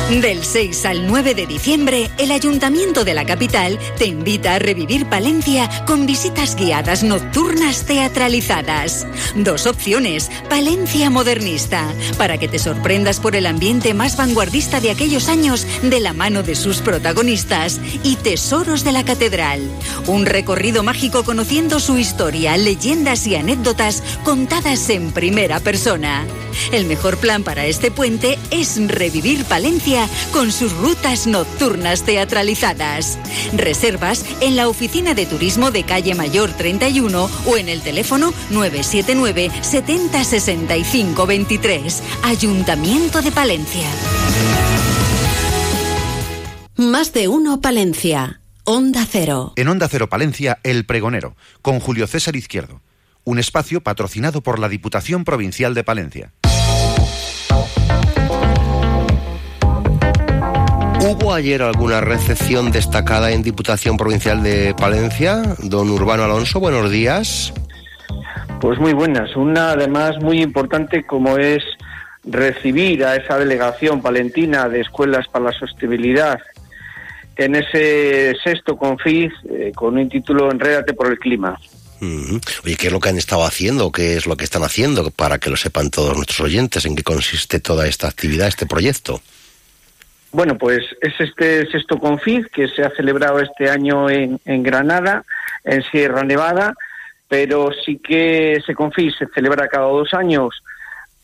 S6: Del 6 al 9 de diciembre, el Ayuntamiento de la capital te invita a revivir Palencia con visitas guiadas nocturnas teatralizadas. Dos opciones, Palencia modernista, para que te sorprendas por el ambiente más vanguardista de aquellos años de la mano de sus protagonistas, y Tesoros de la Catedral. Un recorrido mágico conociendo su historia, leyendas y anécdotas contadas en primera persona. El mejor plan para este puente es revivir Palencia con sus rutas nocturnas teatralizadas. Reservas en la oficina de turismo de calle Mayor 31 o en el teléfono 979 70 65 23. Ayuntamiento de Palencia.
S3: Más de uno Palencia. Onda Cero.
S30: En Onda Cero Palencia, El Pregonero, con Julio César Izquierdo. Un espacio patrocinado por la Diputación Provincial de Palencia.
S4: ¿Hubo ayer alguna recepción destacada en Diputación Provincial de Palencia? Don Urbano Alonso, buenos días.
S31: Pues muy buenas. Una además muy importante como es recibir a esa delegación palentina de Escuelas para la Sostenibilidad en ese sexto confis eh, con un título Enrédate por el clima.
S4: Ujú. Oye, ¿qué es lo que han estado haciendo? ¿Qué es lo que están haciendo? Para que lo sepan todos nuestros oyentes, ¿en qué consiste toda esta actividad, este proyecto?
S31: Bueno, pues es este sexto confis que se ha celebrado este año en, Granada, en Sierra Nevada, pero sí que ese confis se celebra cada dos años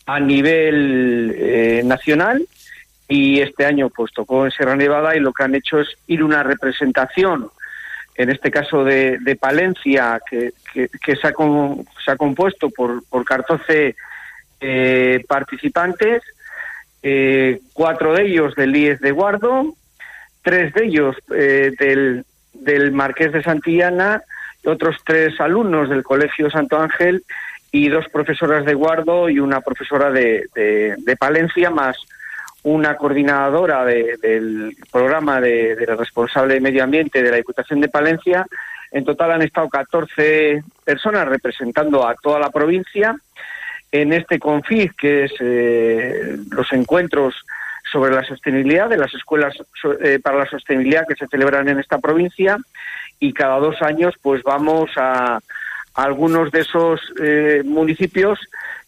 S31: a nivel eh, nacional y este año pues tocó en Sierra Nevada y lo que han hecho es ir una representación, en este caso de, de Palencia, que, que- que se, ha con- se ha compuesto por, por 14 eh, participantes, eh, cuatro de ellos del IES de Guardo, tres de ellos eh, del, del Marqués de Santillana, otros tres alumnos del Colegio Santo Ángel y dos profesoras de Guardo y una profesora de, de- Palencia, más una coordinadora de- del programa de, de la responsable de medio ambiente de la Diputación de Palencia. En total han estado 14 personas representando a toda la provincia en este CONFIG, que es eh, los encuentros sobre la sostenibilidad de las escuelas eh, para la sostenibilidad que se celebran en esta provincia y cada dos años pues vamos a, algunos de esos eh, municipios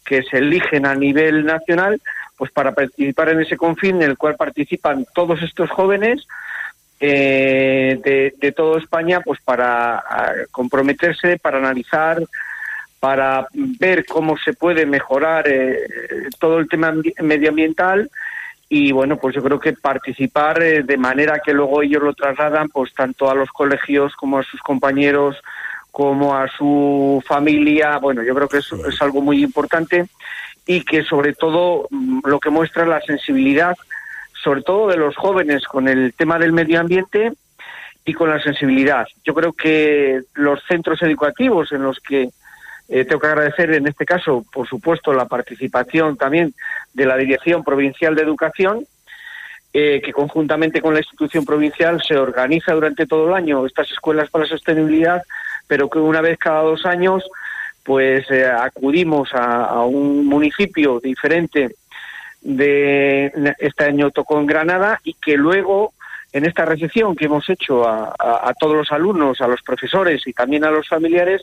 S31: que se eligen a nivel nacional pues para participar en ese confín en el cual participan todos estos jóvenes de, de toda España pues para comprometerse para analizar para ver cómo se puede mejorar eh, todo el tema ambi- medioambiental. Y bueno pues yo creo que participar eh, de manera que luego ellos lo trasladan pues tanto a los colegios como a sus compañeros como a su familia bueno yo creo que eso es algo muy importante. Y que sobre todo mm, lo que muestra es la sensibilidad sobre todo de los jóvenes con el tema del medio ambiente y con la sensibilidad. Yo creo que los centros educativos en los que eh, tengo que agradecer en este caso, por supuesto, la participación también de la Dirección Provincial de Educación, eh, que conjuntamente con la institución provincial se organiza durante todo el año estas escuelas para la sostenibilidad, pero que una vez cada dos años pues eh, acudimos a, un municipio diferente de este año tocó en Granada y que luego en esta recepción que hemos hecho a, todos los alumnos, a los profesores y también a los familiares,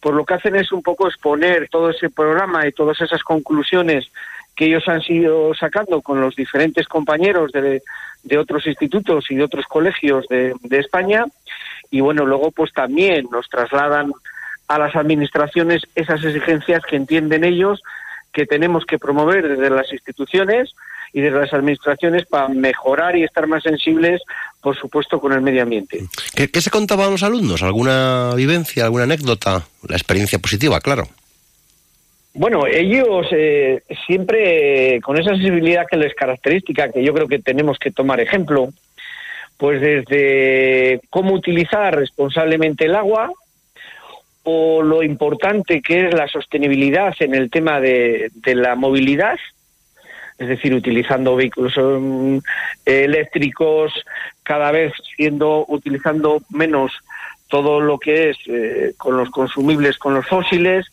S31: pues lo que hacen es un poco exponer todo ese programa y todas esas conclusiones que ellos han sido sacando con los diferentes compañeros de, otros institutos y de otros colegios de, de España. Y bueno, luego pues también nos trasladan a las administraciones esas exigencias que entienden ellos que tenemos que promover desde las instituciones y desde las administraciones para mejorar y estar más sensibles, por supuesto, con el medio ambiente.
S4: ¿Qué, se contaban a los alumnos? ¿Alguna vivencia, alguna anécdota? La experiencia positiva, claro.
S31: Bueno, ellos eh, siempre con esa sensibilidad que les característica, que yo creo que tenemos que tomar ejemplo, pues desde cómo utilizar responsablemente el agua, o lo importante que es la sostenibilidad en el tema de, la movilidad, es decir, utilizando vehículos um, eléctricos, cada vez siendo utilizando menos todo lo que es eh, con los consumibles, con los fósiles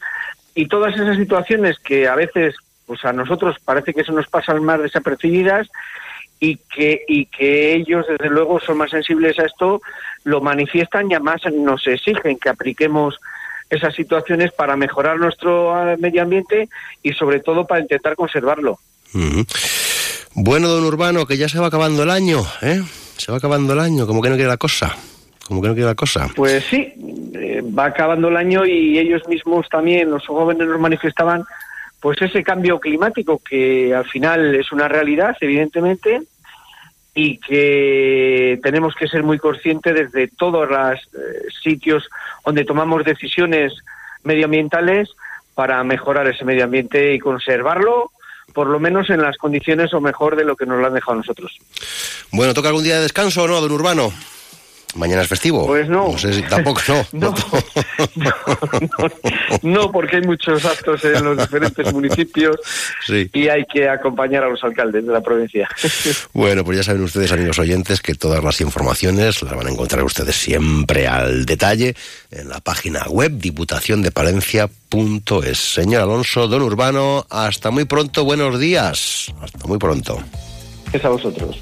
S31: y todas esas situaciones que a veces pues a nosotros parece que se nos pasan más desapercibidas y que y que ellos desde luego son más sensibles a esto lo manifiestan y además nos exigen que apliquemos esas situaciones para mejorar nuestro ah, medio ambiente y sobre todo para intentar conservarlo.
S4: Bueno, don Urbano, que ya se va acabando el año, ¿eh? Se va acabando el año, como que no quiere la cosa. Como que no quiere la cosa.
S31: Pues sí, eh, va acabando el año y ellos mismos también, los jóvenes nos manifestaban, pues ese cambio climático que al final es una realidad, evidentemente, y que tenemos que ser muy conscientes desde todos los eh, sitios donde tomamos decisiones medioambientales para mejorar ese medio ambiente y conservarlo por lo menos en las condiciones o mejor de lo que nos lo han dejado nosotros.
S4: Bueno, ¿toca algún día de descanso no, don Urbano? Mañana es festivo.
S31: Pues no.
S4: No sé si tampoco no.
S31: no, porque hay muchos actos en los diferentes municipios y hay que acompañar a los alcaldes de la provincia.
S4: bueno, pues ya saben ustedes, amigos oyentes, que todas las informaciones las van a encontrar ustedes siempre al detalle en la página web diputaciondepalencia.es. Señor Alonso, don Urbano, hasta muy pronto, buenos días. Hasta muy pronto.
S31: Es a vosotros.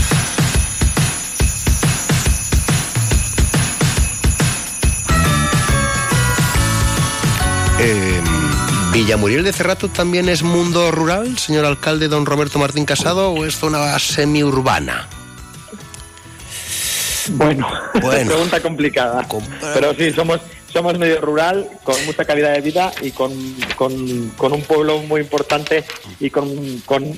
S4: Eh, ¿Villamuriel de Cerrato también es mundo rural, señor alcalde don Roberto Martín Casado, o es zona semiurbana?
S31: Bueno, bueno. pregunta complicada. Pero sí, somos, somos medio rural, con mucha calidad de vida y con, un pueblo muy importante y con,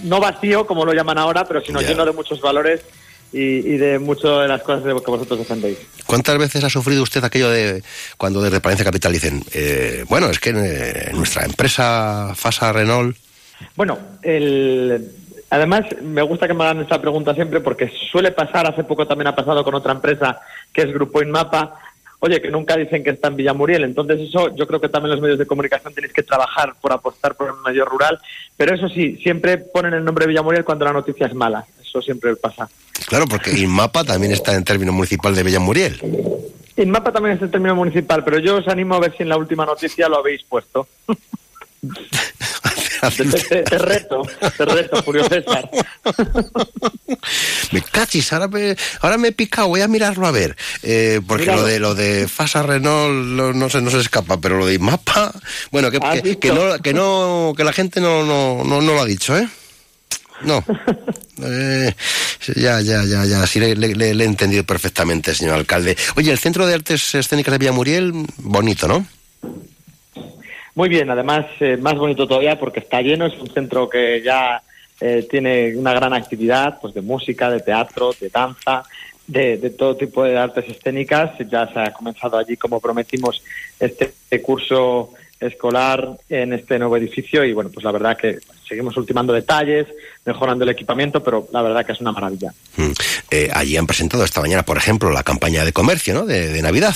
S31: no vacío, como lo llaman ahora, pero sino lleno de muchos valores y, de muchas de las cosas que vosotros defendéis.
S4: ¿Cuántas veces ha sufrido usted aquello de cuando de Palencia Capital dicen, eh, bueno, es que eh, nuestra empresa Fasa Renault...
S31: Bueno, el, además me gusta que me hagan esta pregunta siempre porque suele pasar, hace poco también ha pasado con otra empresa que es Grupo Inmapa, oye, que nunca dicen que está en Villamuriel. Entonces eso yo creo que también los medios de comunicación tenéis que trabajar por apostar por el medio rural. Pero eso sí, siempre ponen el nombre de Villamuriel cuando la noticia es mala. Eso siempre pasa.
S4: Claro, porque Inmapa también está en término municipal de Villamuriel.
S31: Inmapa también está en término municipal, pero yo os animo a ver si en la última noticia lo habéis puesto. te, reto, te reto, Julio César.
S4: me cachis, ahora me, ahora me he picado, voy a mirarlo a ver. Eh, porque lo de lo de Fasa Renault no se nos escapa, pero lo de Mapa, bueno, que, que, no, que no, que la gente no, no, no, lo ha dicho, ¿eh? No. Eh, ya, ya, ya, ya. Sí, le, le- le he entendido perfectamente, señor alcalde. Oye, el Centro de Artes Escénicas de Villamuriel, bonito, ¿no?
S32: Muy bien, además eh, más bonito todavía porque está lleno, es un centro que ya eh, tiene una gran actividad pues de música, de teatro, de danza, de, de todo tipo de artes escénicas. Ya se ha comenzado allí, como prometimos, este, curso escolar en este nuevo edificio y bueno, pues la verdad que seguimos ultimando detalles, mejorando el equipamiento, pero la verdad que es una maravilla.
S4: Mm. Eh, allí han presentado esta mañana, por ejemplo, la campaña de comercio, ¿no? De, de Navidad.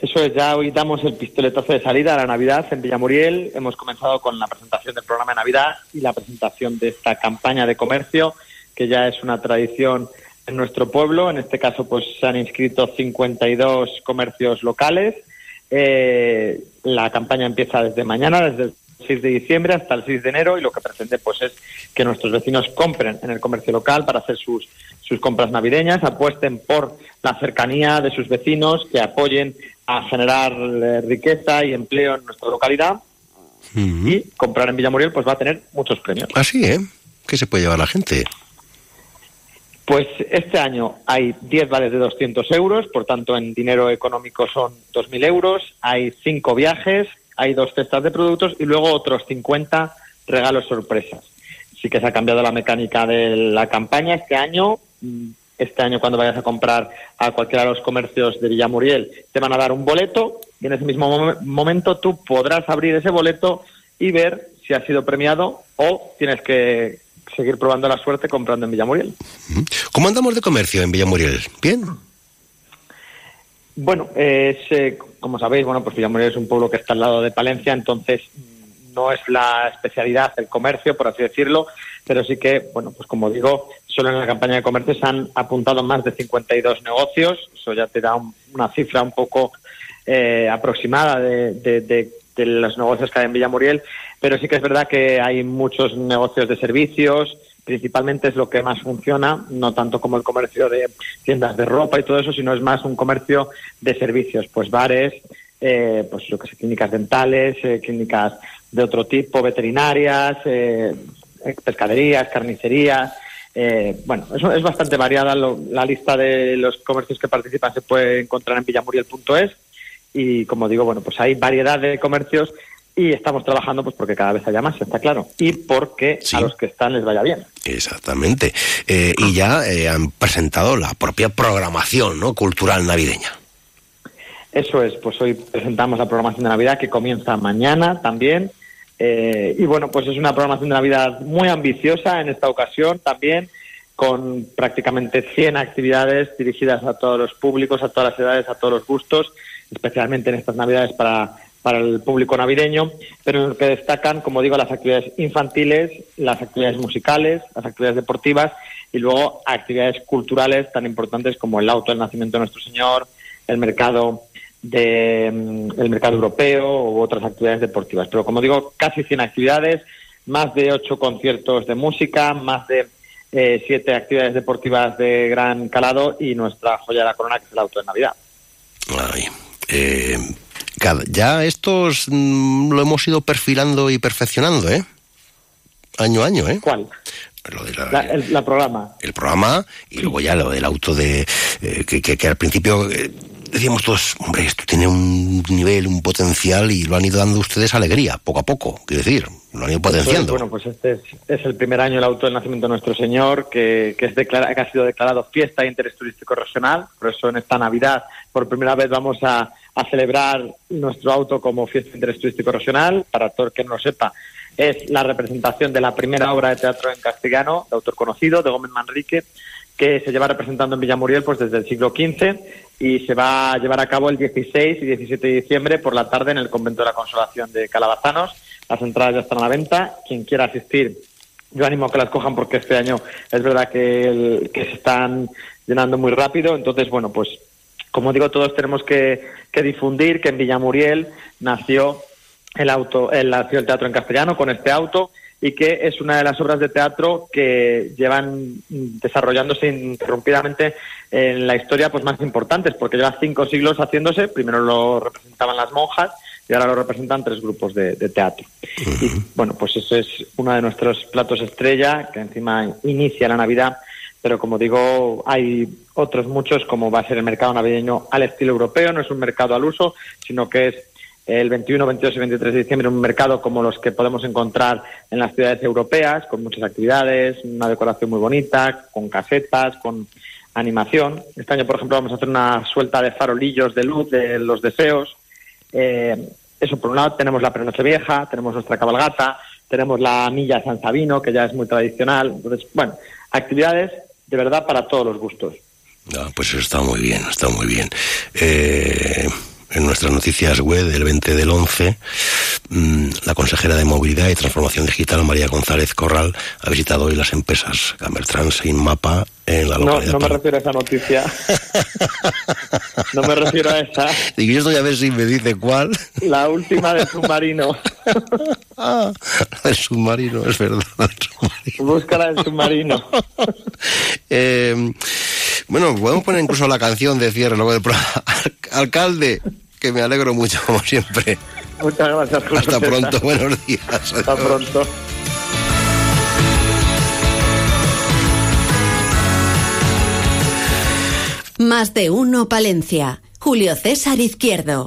S32: Eso es, ya hoy damos el pistoletazo de salida a la Navidad en Villamuriel. Hemos comenzado con la presentación del programa de Navidad y la presentación de esta campaña de comercio, que ya es una tradición en nuestro pueblo. En este caso, pues se han inscrito 52 comercios locales. Eh, la campaña empieza desde mañana, desde el 6 de diciembre hasta el 6 de enero y lo que pretende pues es que nuestros vecinos compren en el comercio local para hacer sus, sus compras navideñas, apuesten por la cercanía de sus vecinos, que apoyen a generar eh, riqueza y empleo en nuestra localidad y comprar en Villamuriel pues va a tener muchos premios.
S4: Así, ¿eh? ¿Qué se puede llevar la gente?
S32: Pues este año hay 10 vales de 200 euros, por tanto en dinero económico son 2.000 euros, hay 5 viajes, hay dos cestas de productos y luego otros 50 regalos sorpresas. Sí que se ha cambiado la mecánica de la campaña este año. Mm, Este año cuando vayas a comprar a cualquiera de los comercios de Villamuriel te van a dar un boleto y en ese mismo mom- momento tú podrás abrir ese boleto y ver si has sido premiado o tienes que seguir probando la suerte comprando en Villamuriel.
S4: ¿Cómo andamos de comercio en Villamuriel? ¿Bien?
S32: Bueno, es, eh, como sabéis, bueno, pues Villamuriel es un pueblo que está al lado de Palencia, entonces no es la especialidad del comercio, por así decirlo, pero sí que, bueno, pues como digo, solo en la campaña de comercio se han apuntado más de 52 negocios, eso ya te da un- una cifra un poco eh, aproximada de, de- de- de los negocios que hay en Villamuriel, pero sí que es verdad que hay muchos negocios de servicios, principalmente es lo que más funciona, no tanto como el comercio de tiendas de ropa y todo eso, sino es más un comercio de servicios, pues bares, eh, pues lo que sé, clínicas dentales, eh, clínicas de otro tipo, veterinarias, eh, pescaderías, carnicerías. eh, bueno, eso es bastante variada. lo- la lista de los comercios que participan se puede encontrar en villamuriel.es y como digo, bueno, pues hay variedad de comercios y estamos trabajando pues porque cada vez haya más, está claro, y porque a los que están les vaya bien.
S4: Exactamente. Eh, y ya eh, han presentado la propia programación ¿no? cultural navideña.
S32: Eso es, pues hoy presentamos la programación de Navidad que comienza mañana también. eh, y bueno, pues es una programación de Navidad muy ambiciosa en esta ocasión también, con prácticamente 100 actividades dirigidas a todos los públicos, a todas las edades, a todos los gustos, especialmente en estas Navidades para, para el público navideño, pero en lo que destacan, como digo, las actividades infantiles, las actividades musicales, las actividades deportivas y luego actividades culturales tan importantes como el auto del nacimiento de nuestro Señor, el mercado de mm, el mercado europeo u otras actividades deportivas. Pero como digo, casi 100 actividades, más de 8 conciertos de música, más de eh, siete actividades deportivas de gran calado y nuestra joya de la corona que es el auto de Navidad.
S4: Ay, eh, ya estos mm, lo hemos ido perfilando y perfeccionando, ¿eh? Año a año, ¿eh?
S32: ¿Cuál?
S4: Lo de la-
S32: La, el la programa.
S4: el programa y luego ya lo del auto de eh, que, que- que al principio eh, decíamos todos, hombre, esto tiene un nivel, un potencial y lo han ido dando ustedes alegría, poco a poco, quiero decir, lo han ido potenciando.
S32: Bueno, pues este es, es el primer año el auto del nacimiento de nuestro Señor, que, que es declara- que ha sido declarado fiesta de interés turístico regional. Por eso en esta Navidad, por primera vez, vamos a, a celebrar nuestro auto como fiesta de interés turístico regional. Para todo el que no lo sepa, es la representación de la primera obra de teatro en castellano, de autor conocido, de Gómez Manrique, que se lleva representando en Villamuriel pues desde el siglo XV y se va a llevar a cabo el 16 y 17 de diciembre por la tarde en el convento de la Consolación de Calabazanos. Las entradas ya están a la venta. Quien quiera asistir, yo animo a que las cojan porque este año es verdad que, el- que se están llenando muy rápido. Entonces, bueno, pues como digo, todos tenemos que, que difundir que en Villamuriel nació el auto, el, nació el teatro en castellano con este auto y que es una de las obras de teatro que llevan desarrollándose interrumpidamente en la historia pues más importantes, porque lleva cinco siglos haciéndose. Primero lo representaban las monjas y ahora lo representan tres grupos de, teatro. Y bueno, pues ese es uno de nuestros platos estrella, que encima inicia la Navidad, pero como digo, hay otros muchos, como va a ser el mercado navideño al estilo europeo, no es un mercado al uso, sino que es el 21, 22 y 23 de diciembre un mercado como los que podemos encontrar en las ciudades europeas, con muchas actividades, una decoración muy bonita, con casetas, con animación. Este año, por ejemplo, vamos a hacer una suelta de farolillos de luz de los deseos. Eh, eso, por un lado, tenemos la prenoche vieja, tenemos nuestra cabalgata, tenemos la milla San Sabino, que ya es muy tradicional. Entonces, bueno, actividades de verdad para todos los gustos.
S4: Ah, pues está muy bien, está muy bien. Eh, en nuestras noticias web del 20 del 11, mm, la consejera de Movilidad y Transformación Digital, María González Corral, ha visitado hoy las empresas Camertrans e Inmapa en la localidad.
S32: No, no me refiero a esa noticia. no me refiero a esa.
S4: Digo, yo estoy a ver si me dice cuál.
S32: La última del submarino.
S4: ah, el submarino, es verdad.
S32: Búscala del submarino.
S4: eh, bueno, podemos poner incluso la canción de cierre, luego del Alcalde, que me alegro mucho, como siempre.
S32: Muchas gracias.
S4: Hasta pronto, buenos días.
S32: Hasta pronto.
S3: Más de uno, Palencia. Julio César Izquierdo.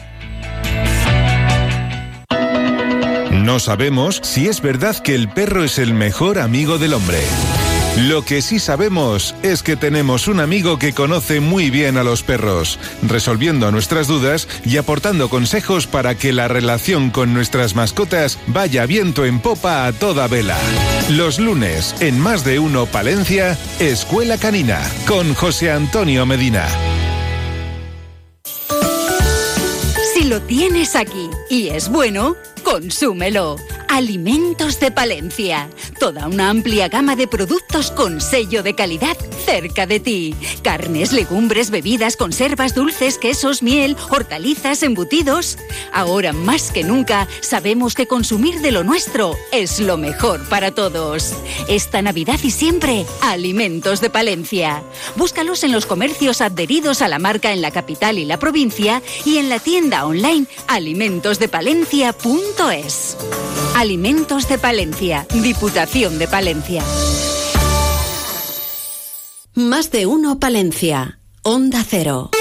S13: No sabemos si es verdad que el perro es el mejor amigo del hombre. Lo que sí sabemos es que tenemos un amigo que conoce muy bien a los perros, resolviendo nuestras dudas y aportando consejos para que la relación con nuestras mascotas vaya viento en popa a toda vela. Los lunes, en Más de Uno Palencia, Escuela Canina, con José Antonio Medina.
S6: Lo tienes aquí y es bueno, Consúmelo. Alimentos de Palencia. Toda una amplia gama de productos con sello de calidad cerca de ti. Carnes, legumbres, bebidas, conservas, dulces, quesos, miel, hortalizas, embutidos. Ahora más que nunca sabemos que consumir de lo nuestro es lo mejor para todos. Esta Navidad y siempre, Alimentos de Palencia. Búscalos en los comercios adheridos a la marca en la capital y la provincia y en la tienda online alimentosdepalencia.es. Alimentos de Palencia, Diputación de Palencia.
S3: Más de uno Palencia. Onda Cero.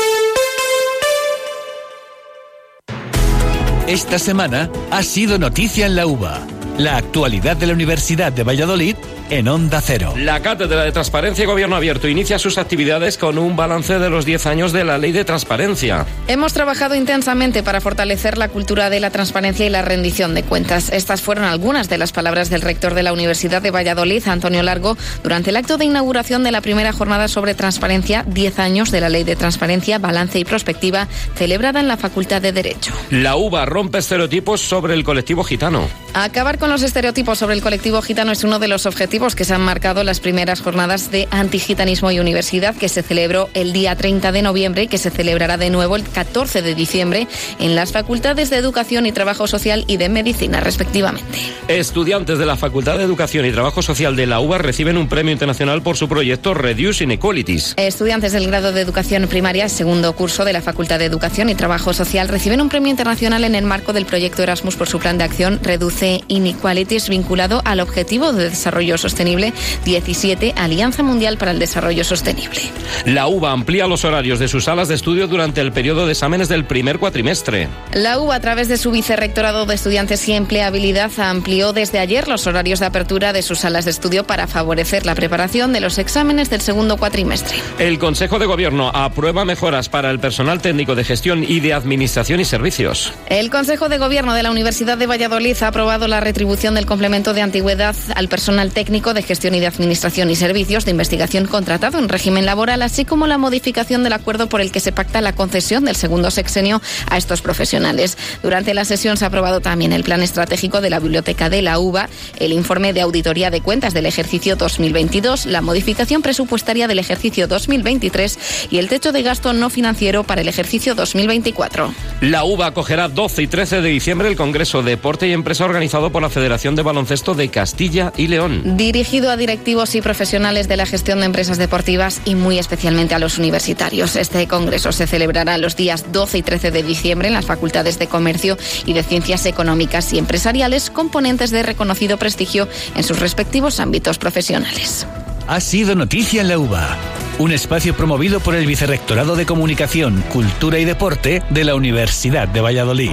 S7: Esta semana ha sido noticia en la UBA. La actualidad de la Universidad de Valladolid en Onda Cero.
S22: La Cátedra de Transparencia y Gobierno Abierto inicia sus actividades con un balance de los 10 años de la Ley de Transparencia.
S33: Hemos trabajado intensamente para fortalecer la cultura de la transparencia y la rendición de cuentas. Estas fueron algunas de las palabras del rector de la Universidad de Valladolid, Antonio Largo, durante el acto de inauguración de la primera jornada sobre transparencia, 10 años de la Ley de Transparencia, Balance y Prospectiva, celebrada en la Facultad de Derecho.
S22: La UBA rompe estereotipos sobre el colectivo gitano.
S33: Acabar con los estereotipos sobre el colectivo gitano es uno de los objetivos que se han marcado las primeras jornadas de antigitanismo y universidad que se celebró el día 30 de noviembre y que se celebrará de nuevo el 14 de diciembre en las facultades de Educación y Trabajo Social y de Medicina, respectivamente.
S22: Estudiantes de la Facultad de Educación y Trabajo Social de la UBA reciben un premio internacional por su proyecto Reduce Inequalities.
S33: Estudiantes del grado de Educación Primaria, segundo curso de la Facultad de Educación y Trabajo Social, reciben un premio internacional en el marco del proyecto Erasmus por su plan de acción Reduce Inequalities vinculado al Objetivo de Desarrollo Sostenible Sostenible 17, Alianza Mundial para el Desarrollo Sostenible.
S22: La UBA amplía los horarios de sus salas de estudio durante el periodo de exámenes del primer cuatrimestre.
S33: La UBA, a través de su vicerrectorado de Estudiantes y Empleabilidad, amplió desde ayer los horarios de apertura de sus salas de estudio para favorecer la preparación de los exámenes del segundo cuatrimestre.
S22: El Consejo de Gobierno aprueba mejoras para el personal técnico de gestión y de administración y servicios.
S33: El Consejo de Gobierno de la Universidad de Valladolid ha aprobado la retribución del complemento de antigüedad al personal técnico técnico de gestión y de administración y servicios de investigación contratado en régimen laboral, así como la modificación del acuerdo por el que se pacta la concesión del segundo sexenio a estos profesionales. Durante la sesión se ha aprobado también el plan estratégico de la Biblioteca de la UBA, el informe de auditoría de cuentas del ejercicio 2022, la modificación presupuestaria del ejercicio 2023 y el techo de gasto no financiero para el ejercicio 2024.
S22: La UBA acogerá 12 y 13 de diciembre el Congreso Deporte y Empresa organizado por la Federación de Baloncesto de Castilla y León.
S33: Dirigido a directivos y profesionales de la gestión de empresas deportivas y muy especialmente a los universitarios. Este congreso se celebrará los días 12 y 13 de diciembre en las facultades de Comercio y de Ciencias Económicas y Empresariales, componentes de reconocido prestigio en sus respectivos ámbitos profesionales.
S7: Ha sido noticia en la UBA, un espacio promovido por el Vicerrectorado de Comunicación, Cultura y Deporte de la Universidad de Valladolid.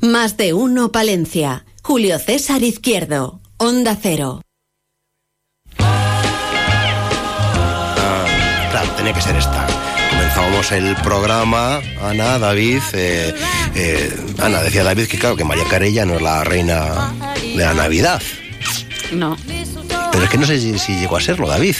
S3: Más de uno Palencia. Julio César Izquierdo. Onda Cero.
S4: Ah, claro, tenía que ser esta. Comenzábamos el programa, Ana, David. eh, eh, Ana, decía David que claro, que María Carella no es la reina de la Navidad.
S34: No.
S4: Pero es que no sé si, si llegó a serlo, David.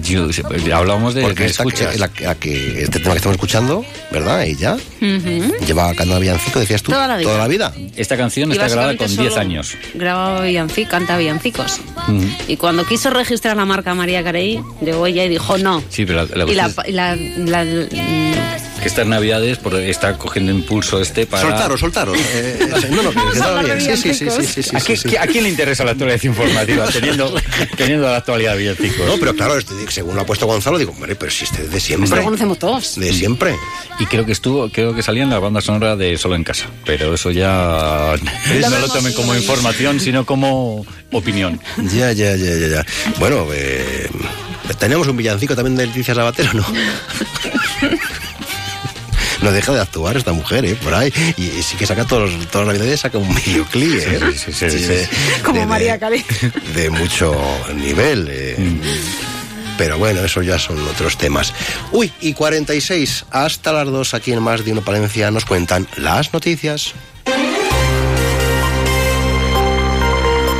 S35: Yo, pues, hablábamos de
S4: Porque
S35: que
S4: la, la que, este tema que estamos escuchando, ¿verdad? Ella
S34: Ujú.
S4: lleva cantando villancico, decías tú,
S34: Toda la vida.
S4: Toda la vida.
S35: Esta canción
S34: Y
S35: está grabada con 10
S34: solo
S35: años.
S34: Grababa villancicos, canta villancicos. Y cuando quiso registrar la marca María Carey, llegó ella y dijo no.
S35: Sí, pero la, la
S34: y la,
S35: que estas navidades por- está cogiendo impulso este para...
S4: Soltaros, soltaros. Eh, no, no, que estaba bien. Sí, sí, sí, sí, sí, sí,
S35: ¿A, qué-
S4: sí, sí.
S35: qué- a quién le interesa la actualidad informativa teniendo, teniendo la actualidad villancicos?
S4: No, pero claro, este, según lo ha puesto Gonzalo, digo, hombre, pero si este es de siempre.
S34: Pero lo conocemos todos.
S4: De siempre.
S35: Y creo que estuvo, creo que salía en la banda sonora de Solo en Casa, pero eso ya no lo tomen como información, sino como opinión.
S4: Ya, ya, ya, ya, ya. Bueno, eh, tenemos un villancico también de Leticia Sabatero, ¿no? No deja de actuar esta mujer, ¿eh? Por ahí. Y, y sí que saca todos, los- todas las navidades, saca un videoclip, ¿eh?
S35: Sí, sí, sí, sí, sí.
S4: de-
S34: como
S4: de-
S34: María Carey.
S4: de mucho nivel. eh. Pero bueno, eso ya son otros temas. Uy, y 46, hasta las 2 aquí en Más de Uno Palencia nos cuentan las noticias.